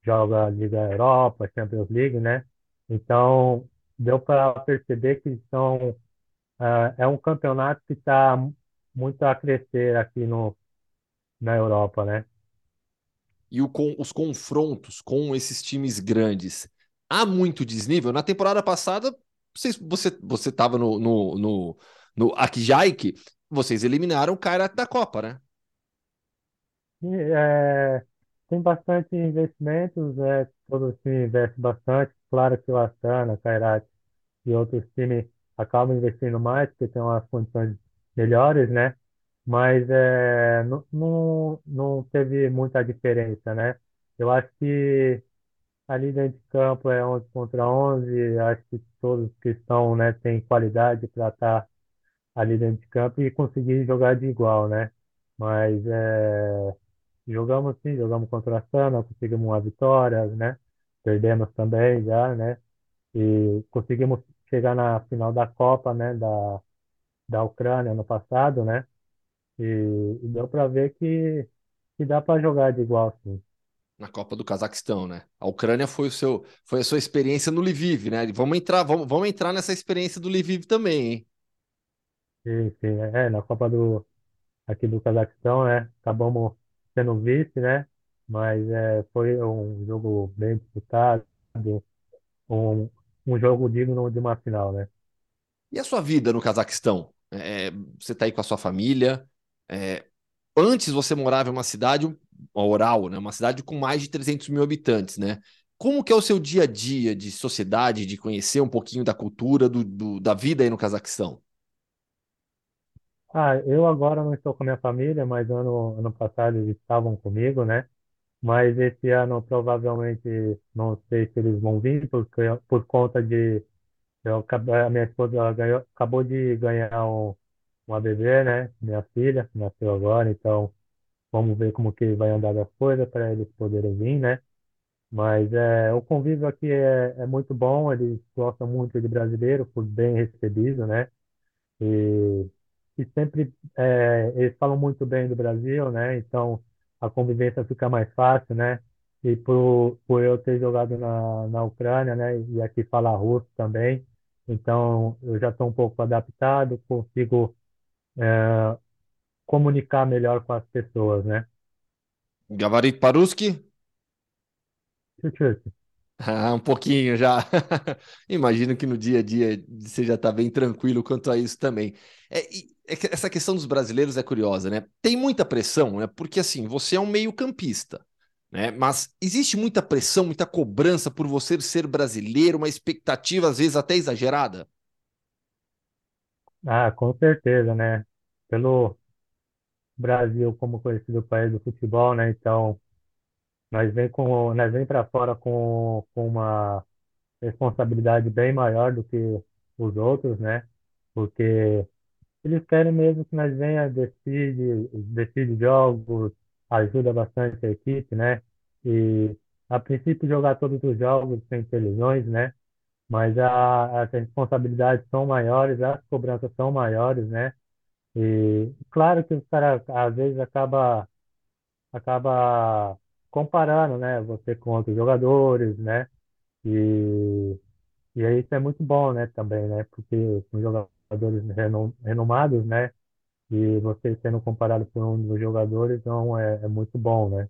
jogam a Liga Europa, Champions League, né? Então deu para perceber que são Uh, é um campeonato que está muito a crescer aqui no, na Europa, né? E o, com, os confrontos com esses times grandes, há muito desnível? Na temporada passada, vocês, você você estava no, no, no, no Akjaik, vocês eliminaram o Kairat da Copa, né? É, tem bastante investimentos, é, todo time investe bastante. Claro que o Astana, Kairat e outros times acabam investindo mais porque tem umas condições melhores, né? Mas é, não, não, não teve muita diferença, né? Eu acho que ali dentro de campo é 11 contra 11, acho que todos que estão, né, têm qualidade para estar ali dentro de campo e conseguir jogar de igual, né? Mas é, jogamos sim, jogamos contra a Sana, conseguimos uma vitória, né? Perdemos também já, né? E conseguimos chegar na final da Copa, né, da, da Ucrânia no passado, né? E, e deu para ver que, que dá para jogar de igual, sim. Na Copa do Cazaquistão, né? A Ucrânia foi o seu, foi a sua experiência no Lviv, né? Vamos entrar, vamos, vamos entrar nessa experiência do Lviv também, hein? Sim, sim, é, na Copa do aqui do Cazaquistão, né? Acabamos sendo vice, né? Mas é, foi um jogo bem disputado, um, um jogo digno de uma final, né? E a sua vida no Cazaquistão? É, você está aí com a sua família. É, antes você morava em uma cidade, Oral, né? Uma cidade com mais de 300 mil habitantes, né? Como que é o seu dia a dia de sociedade, de conhecer um pouquinho da cultura, do, do, da vida aí no Cazaquistão? Ah, eu agora não estou com a minha família, mas ano, ano passado eles estavam comigo, né? mas esse ano provavelmente não sei se eles vão vir, porque por conta de eu, a minha esposa ganhou, acabou de ganhar um, uma bebê, né? Minha filha nasceu agora, então vamos ver como que vai andar as coisas para eles poderem vir, né? Mas é, o convívio aqui é, é muito bom, eles gostam muito de brasileiro, por bem recebido, né? E, que sempre é, eles falam muito bem do Brasil, né? Então a convivência fica mais fácil, né? E por, por eu ter jogado na, na Ucrânia, né? E aqui falar russo também, então eu já estou um pouco adaptado, consigo é, comunicar melhor com as pessoas, né? Gabarit Paruski? Ah, um pouquinho já. Imagino que no dia a dia você já está bem tranquilo quanto a isso também. É, e, é que essa questão dos brasileiros é curiosa, né? Tem muita pressão, né? Porque assim, você é um meio-campista, né? Mas existe muita pressão, muita cobrança por você ser brasileiro, uma expectativa às vezes até exagerada. Ah, com certeza, né? Pelo Brasil como conhecido país do futebol, né? Então, nós vem com, nós vem para fora com, com uma responsabilidade bem maior do que os outros, né? Porque eles querem mesmo que nós venha, decide, decide jogos, ajuda bastante a equipe, né? E a princípio jogar todos os jogos sem televisões, né? Mas a, as responsabilidades são maiores, as cobranças são maiores, né? E claro que os caras às vezes acaba acaba comparando, né? Você com outros jogadores, né? E, e isso é muito bom, né? Também, né? Porque são jogadores renom- renomados, né? E você sendo comparado por um dos jogadores, então é, é muito bom, né?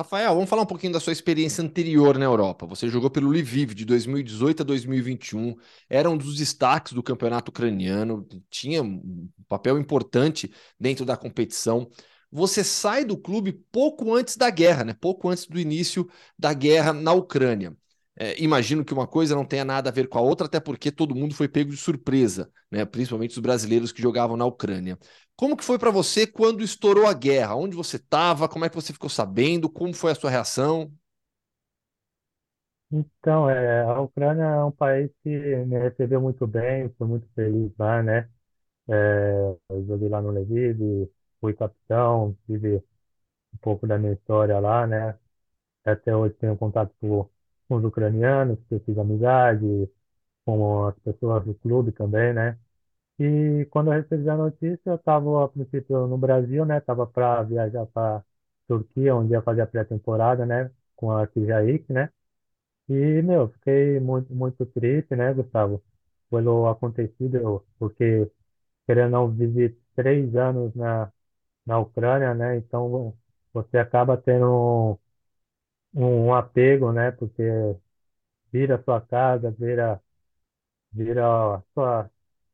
Rafael, vamos falar um pouquinho da sua experiência anterior na Europa. Você jogou pelo Lviv de 2018 a 2021, era um dos destaques do campeonato ucraniano, tinha um papel importante dentro da competição. Você sai do clube pouco antes da guerra, né? Pouco antes do início da guerra na Ucrânia. É, imagino que uma coisa não tenha nada a ver com a outra, até porque todo mundo foi pego de surpresa, né? Principalmente os brasileiros que jogavam na Ucrânia. Como que foi para você quando estourou a guerra? Onde você estava? Como é que você ficou sabendo? Como foi a sua reação? Então, é, a Ucrânia é um país que me recebeu muito bem, fui muito feliz lá, né? É, eu joguei lá no Lviv, fui capitão, tive um pouco da minha história lá, né? Até hoje tenho contato com, com os ucranianos, que eu fiz amizade, com as pessoas do clube também, né? E quando eu recebi a notícia, eu estava a princípio no Brasil, né? Tava para viajar para Turquia, onde ia fazer a pré-temporada, né? Com a Kijaik, né? E, meu, fiquei muito, muito triste, né, Gustavo? Pelo acontecido, porque, querendo ou não, vivi três anos na, na Ucrânia, né? Então, você acaba tendo um, apego, né? Porque vira sua casa, vira, vira sua,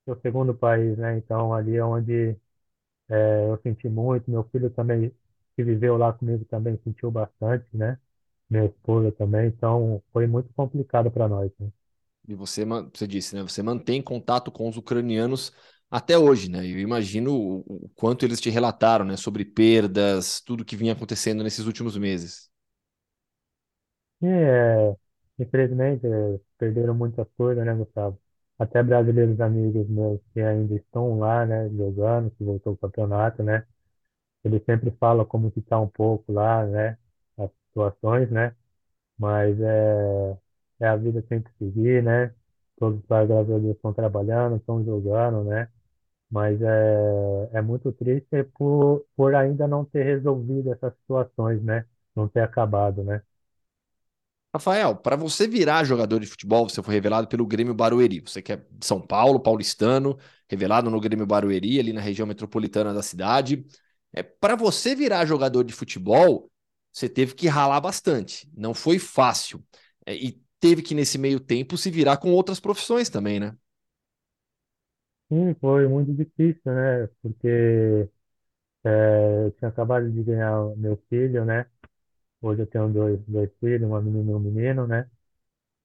seu segundo país, né? Então, ali é onde é, eu senti muito. Meu filho também, que viveu lá comigo, também sentiu bastante, né? Minha esposa também. Então, foi muito complicado para nós, né? E você, você disse, né? Você mantém contato com os ucranianos até hoje, né? Eu imagino o, o quanto eles te relataram, né? Sobre perdas, tudo que vinha acontecendo nesses últimos meses. É, infelizmente, perderam muitas coisas, né, Gustavo? Até brasileiros amigos meus que ainda estão lá, né, jogando, que voltou ao campeonato, né? Eles sempre falam como que tá um pouco lá, né? As situações, né? Mas é, é a vida tem que seguir, né? Todos os Deus, estão trabalhando, estão jogando, né? Mas é, é muito triste por, por ainda não ter resolvido essas situações, né? Não ter acabado, né? Rafael, para você virar jogador de futebol, você foi revelado pelo Grêmio Barueri. Você que é de São Paulo, paulistano, revelado no Grêmio Barueri, ali na região metropolitana da cidade. É, para você virar jogador de futebol, você teve que ralar bastante. Não foi fácil. É, e teve que, nesse meio tempo, se virar com outras profissões também, né? Sim, foi muito difícil, né? Porque é, eu tinha acabado de ganhar meu filho, né? Hoje eu tenho dois, dois filhos, uma menina e um menino, né?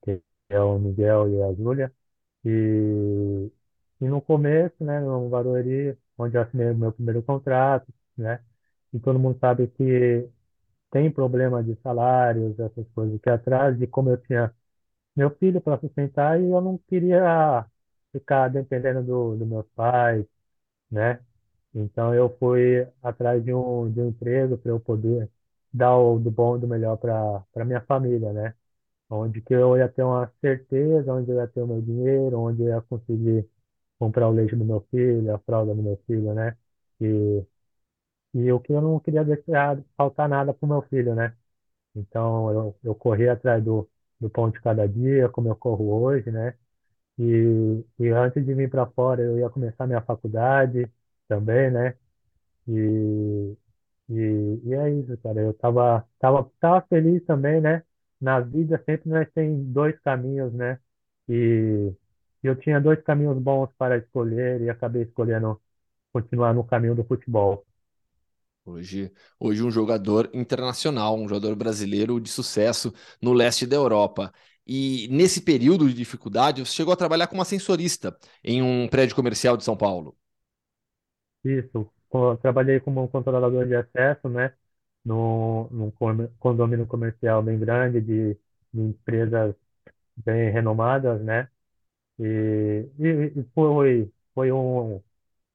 Que é o Miguel e a Júlia. E, e no começo, né, no Barueri, onde eu assinei o meu primeiro contrato, né? E todo mundo sabe que tem problema de salários, essas coisas que atrás, e como eu tinha meu filho para sustentar, e eu não queria ficar dependendo do, dos meus pais, né? Então eu fui atrás de um, de um emprego para eu poder dar o do bom do melhor para minha família, né? Onde que eu ia ter uma certeza, onde eu ia ter o meu dinheiro, onde eu ia conseguir comprar o leite do meu filho, a fralda do meu filho, né? E, e o que eu não queria deixar faltar nada pro meu filho, né? Então eu, eu corri atrás do, do pão de cada dia, como eu corro hoje, né? E, e antes de vir para fora, eu ia começar minha faculdade também, né? E, e, e é isso, cara. Eu tava, tava, tava feliz também, né? Na vida sempre nós tem dois caminhos, né? E eu tinha dois caminhos bons para escolher e acabei escolhendo continuar no caminho do futebol. Hoje, hoje um jogador internacional, um jogador brasileiro de sucesso no leste da Europa. E nesse período de dificuldade, você chegou a trabalhar como ascensorista em um prédio comercial de São Paulo. Isso. Trabalhei como controlador de acesso, né? Num con- condomínio comercial bem grande de, de empresas bem renomadas, né? E, e, e foi, foi um,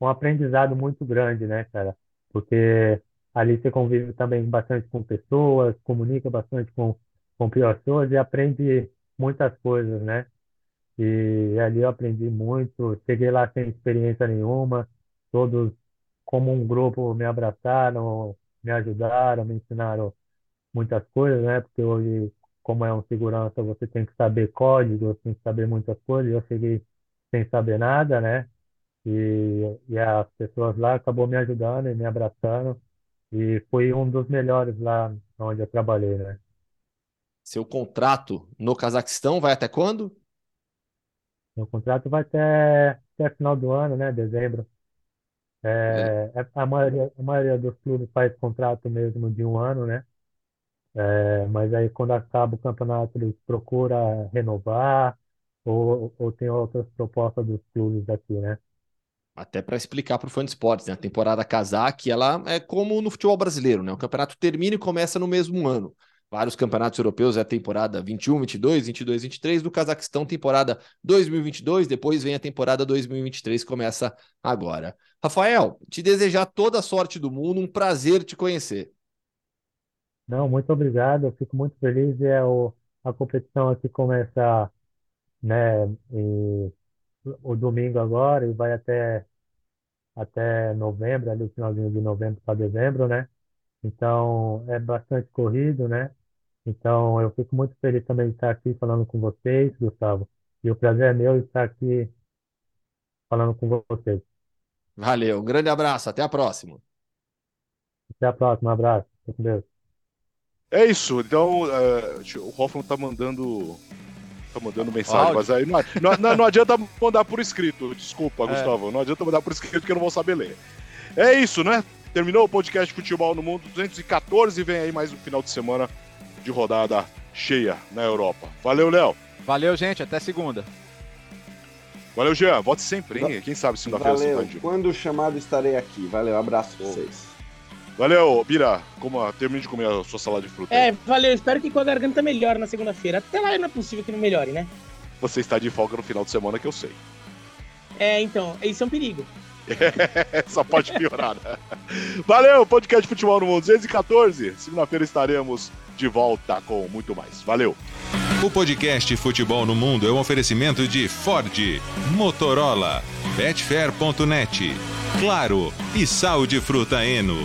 um aprendizado muito grande, né, cara? Porque ali você convive também bastante com pessoas, comunica bastante com, com pessoas e aprende muitas coisas, né? E ali eu aprendi muito. Cheguei lá sem experiência nenhuma, todos como um grupo me abraçaram, me ajudaram, me ensinaram muitas coisas, né? Porque hoje, como é um segurança, você tem que saber código, tem que saber muitas coisas. Eu cheguei sem saber nada, né? E, e as pessoas lá acabou me ajudando e me abraçando. E foi um dos melhores lá onde eu trabalhei, né? Seu contrato no Cazaquistão vai até quando? Meu contrato vai até, até final do ano, né? Dezembro. É, é- a maioria, a maioria dos clubes faz contrato mesmo de um ano, né? É, mas aí quando acaba o campeonato eles procuram renovar ou, ou tem outras propostas dos clubes aqui, né? Até para explicar para o fã de esportes, né? A temporada Kazakh, ela é como no futebol brasileiro, né? O campeonato termina e começa no mesmo ano. Vários campeonatos europeus é a temporada 21, 22, 22, 23. Do Cazaquistão, temporada 2022. Depois vem a temporada 2023, que começa agora. Rafael, te desejar toda a sorte do mundo. Um prazer te conhecer. Não, muito obrigado. Eu fico muito feliz. É o, a competição aqui começa, né, e, o domingo agora e vai até até novembro, ali finalzinho de novembro para dezembro, né? Então é bastante corrido, né? Então eu fico muito feliz também de estar aqui falando com vocês, Gustavo. E o prazer é meu estar aqui falando com vocês. Valeu, um grande abraço, até a próxima. Até a próxima, um abraço. Fique com Deus. É isso, então uh, o Hoffman tá mandando. Tá mandando mensagem, mas aí não, não, não, adianta mandar por escrito. Desculpa, é. Gustavo. Não adianta mandar por escrito que eu não vou saber ler. É isso, né? Terminou o podcast Futebol no Mundo 214 e vem aí mais um final de semana de rodada cheia na Europa. Valeu, Léo. Valeu, gente. Até segunda. Valeu, Jean. Volte sempre, hein? Quem sabe segunda-feira você tá Quando chamado estarei aqui. Valeu, abraço pra vocês. Valeu, Bira. Como, termine de comer a sua salada de fruta. É, valeu. Espero que com a garganta melhore na segunda-feira. Até lá não é possível que não melhore, né? Você está de folga no final de semana que eu sei. É, então, isso é um perigo. Só pode piorar, né? Valeu, podcast Futebol no Mundo 214. Segunda-feira estaremos de volta com muito mais. Valeu. O podcast Futebol no Mundo é um oferecimento de Ford, Motorola, Betfair.net, Claro e Sal de Fruta Eno.